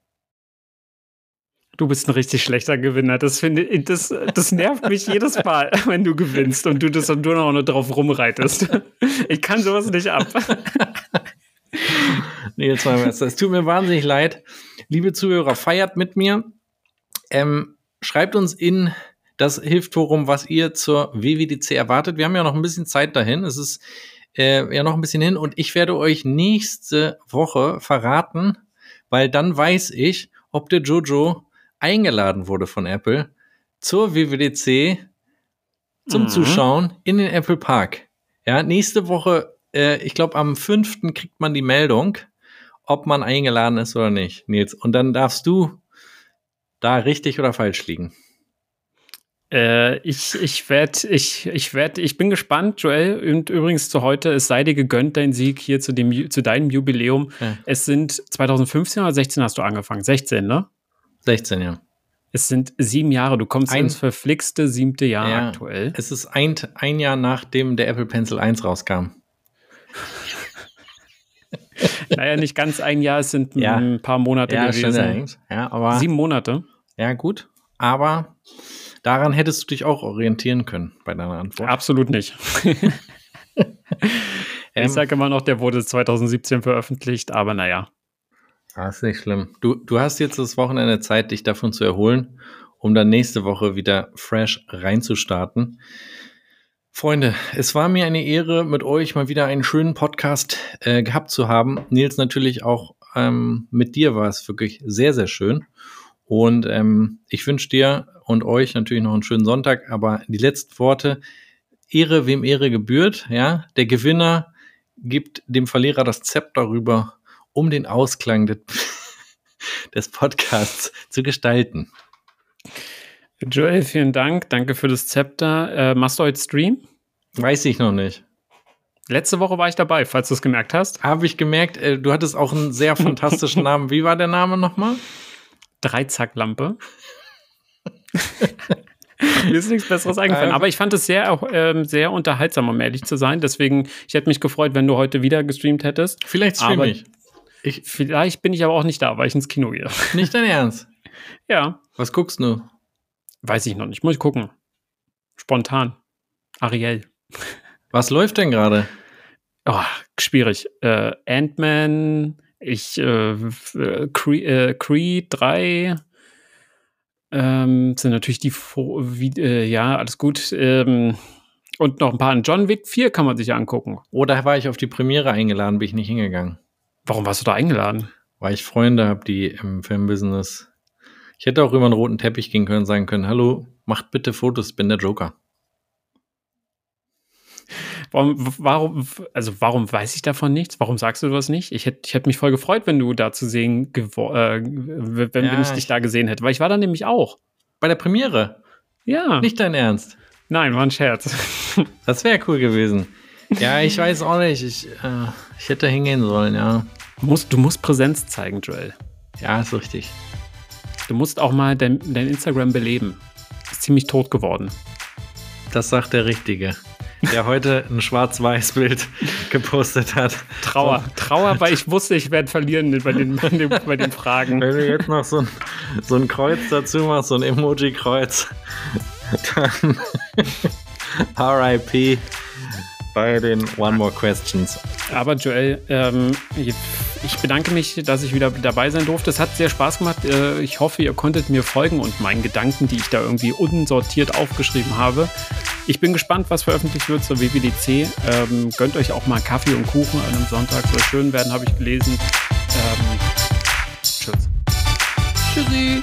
Du bist ein richtig schlechter Gewinner. Das finde das, das nervt mich jedes Mal, [laughs] wenn du gewinnst und du das und du noch nur drauf rumreitest. Ich kann sowas nicht ab. [laughs] nee, jetzt mal was. Es tut mir wahnsinnig leid. Liebe Zuhörer, feiert mit mir. Ähm, schreibt uns in das Hilftforum, was ihr zur WWDC erwartet. Wir haben ja noch ein bisschen Zeit dahin. Es ist äh, ja noch ein bisschen hin und ich werde euch nächste Woche verraten, weil dann weiß ich, ob der Jojo eingeladen wurde von Apple zur WWDC zum mhm. Zuschauen in den Apple Park. Ja, nächste Woche, äh, ich glaube am 5. kriegt man die Meldung, ob man eingeladen ist oder nicht, Nils. Und dann darfst du da richtig oder falsch liegen. Äh, ich ich werde, ich, ich werde, ich bin gespannt, Joel. Und übrigens zu heute, es sei dir gegönnt, dein Sieg hier zu, dem, zu deinem Jubiläum. Ja. Es sind 2015 oder 16 hast du angefangen? 16, ne? 16, ja. Es sind sieben Jahre. Du kommst ein, ins verflixte siebte Jahr ja, aktuell. Es ist ein, ein Jahr nachdem der Apple Pencil 1 rauskam. Naja, nicht ganz ein Jahr, es sind ja. ein paar Monate ja, gewesen. Ja, aber, Sieben Monate. Ja, gut. Aber daran hättest du dich auch orientieren können bei deiner Antwort. Absolut nicht. [laughs] ich ähm, sage immer noch, der wurde 2017 veröffentlicht, aber naja. Das ist nicht schlimm. Du, du hast jetzt das Wochenende Zeit, dich davon zu erholen, um dann nächste Woche wieder fresh reinzustarten. Freunde, es war mir eine Ehre, mit euch mal wieder einen schönen Podcast äh, gehabt zu haben. Nils, natürlich auch ähm, mit dir war es wirklich sehr, sehr schön. Und ähm, ich wünsche dir und euch natürlich noch einen schönen Sonntag, aber die letzten Worte, Ehre, wem Ehre gebührt, ja, der Gewinner gibt dem Verlierer das Zepter rüber um den Ausklang des, [laughs] des Podcasts zu gestalten. Joel, vielen Dank. Danke für das Zepter. Äh, machst du heute Stream? Weiß ich noch nicht. Letzte Woche war ich dabei, falls du es gemerkt hast. Habe ich gemerkt. Äh, du hattest auch einen sehr fantastischen [laughs] Namen. Wie war der Name nochmal? Dreizacklampe. [laughs] Mir ist nichts Besseres eingefallen. Also, aber ich fand es sehr, ähm, sehr unterhaltsam, um ehrlich zu sein. Deswegen, ich hätte mich gefreut, wenn du heute wieder gestreamt hättest. Vielleicht streame ich. Ich, vielleicht bin ich aber auch nicht da, weil ich ins Kino gehe. Nicht dein Ernst? [laughs] ja. Was guckst du? Weiß ich noch nicht. Muss ich gucken. Spontan. Ariel. Was läuft denn gerade? Oh, schwierig. Äh, Ant-Man, ich, äh, Creed, äh, Creed 3, ähm, sind natürlich die, wie, äh, ja, alles gut. Ähm, und noch ein paar. John Wick 4 kann man sich angucken. Oder war ich auf die Premiere eingeladen, bin ich nicht hingegangen. Warum warst du da eingeladen? Weil ich Freunde habe, die im Filmbusiness. Ich hätte auch über einen roten Teppich gehen können und sagen können: Hallo, macht bitte Fotos, bin der Joker. Warum, warum, also warum weiß ich davon nichts? Warum sagst du das nicht? Ich hätte, ich hätte mich voll gefreut, wenn du da zu sehen, äh, wenn, ja, ich dich ich da gesehen hätte, weil ich war da nämlich auch. Bei der Premiere? Ja. Nicht dein Ernst? Nein, war ein Scherz. [laughs] Das wäre cool gewesen. Ja, ich weiß auch nicht. Ich, äh, ich hätte hingehen sollen, ja. Du musst, du musst Präsenz zeigen, Joel. Ja, ist richtig. Du musst auch mal dein, dein Instagram beleben. Ist ziemlich tot geworden. Das sagt der Richtige, der heute ein Schwarz-Weiß-Bild [laughs] gepostet hat. Trauer. Trauer, weil ich wusste, ich werde verlieren bei den, bei den, bei den Fragen. Wenn du jetzt noch so ein, so ein Kreuz dazu machst, so ein Emoji-Kreuz, dann [laughs] RIP bei den One More Questions. Aber Joel, ähm, ich bedanke mich, dass ich wieder dabei sein durfte. Es hat sehr Spaß gemacht. Äh, ich hoffe, ihr konntet mir folgen und meinen Gedanken, die ich da irgendwie unsortiert aufgeschrieben habe. Ich bin gespannt, was veröffentlicht wird zur WWDC. Ähm, gönnt euch auch mal Kaffee und Kuchen an einem Sonntag. Soll schön werden, habe ich gelesen. Ähm, tschüss. Tschüssi.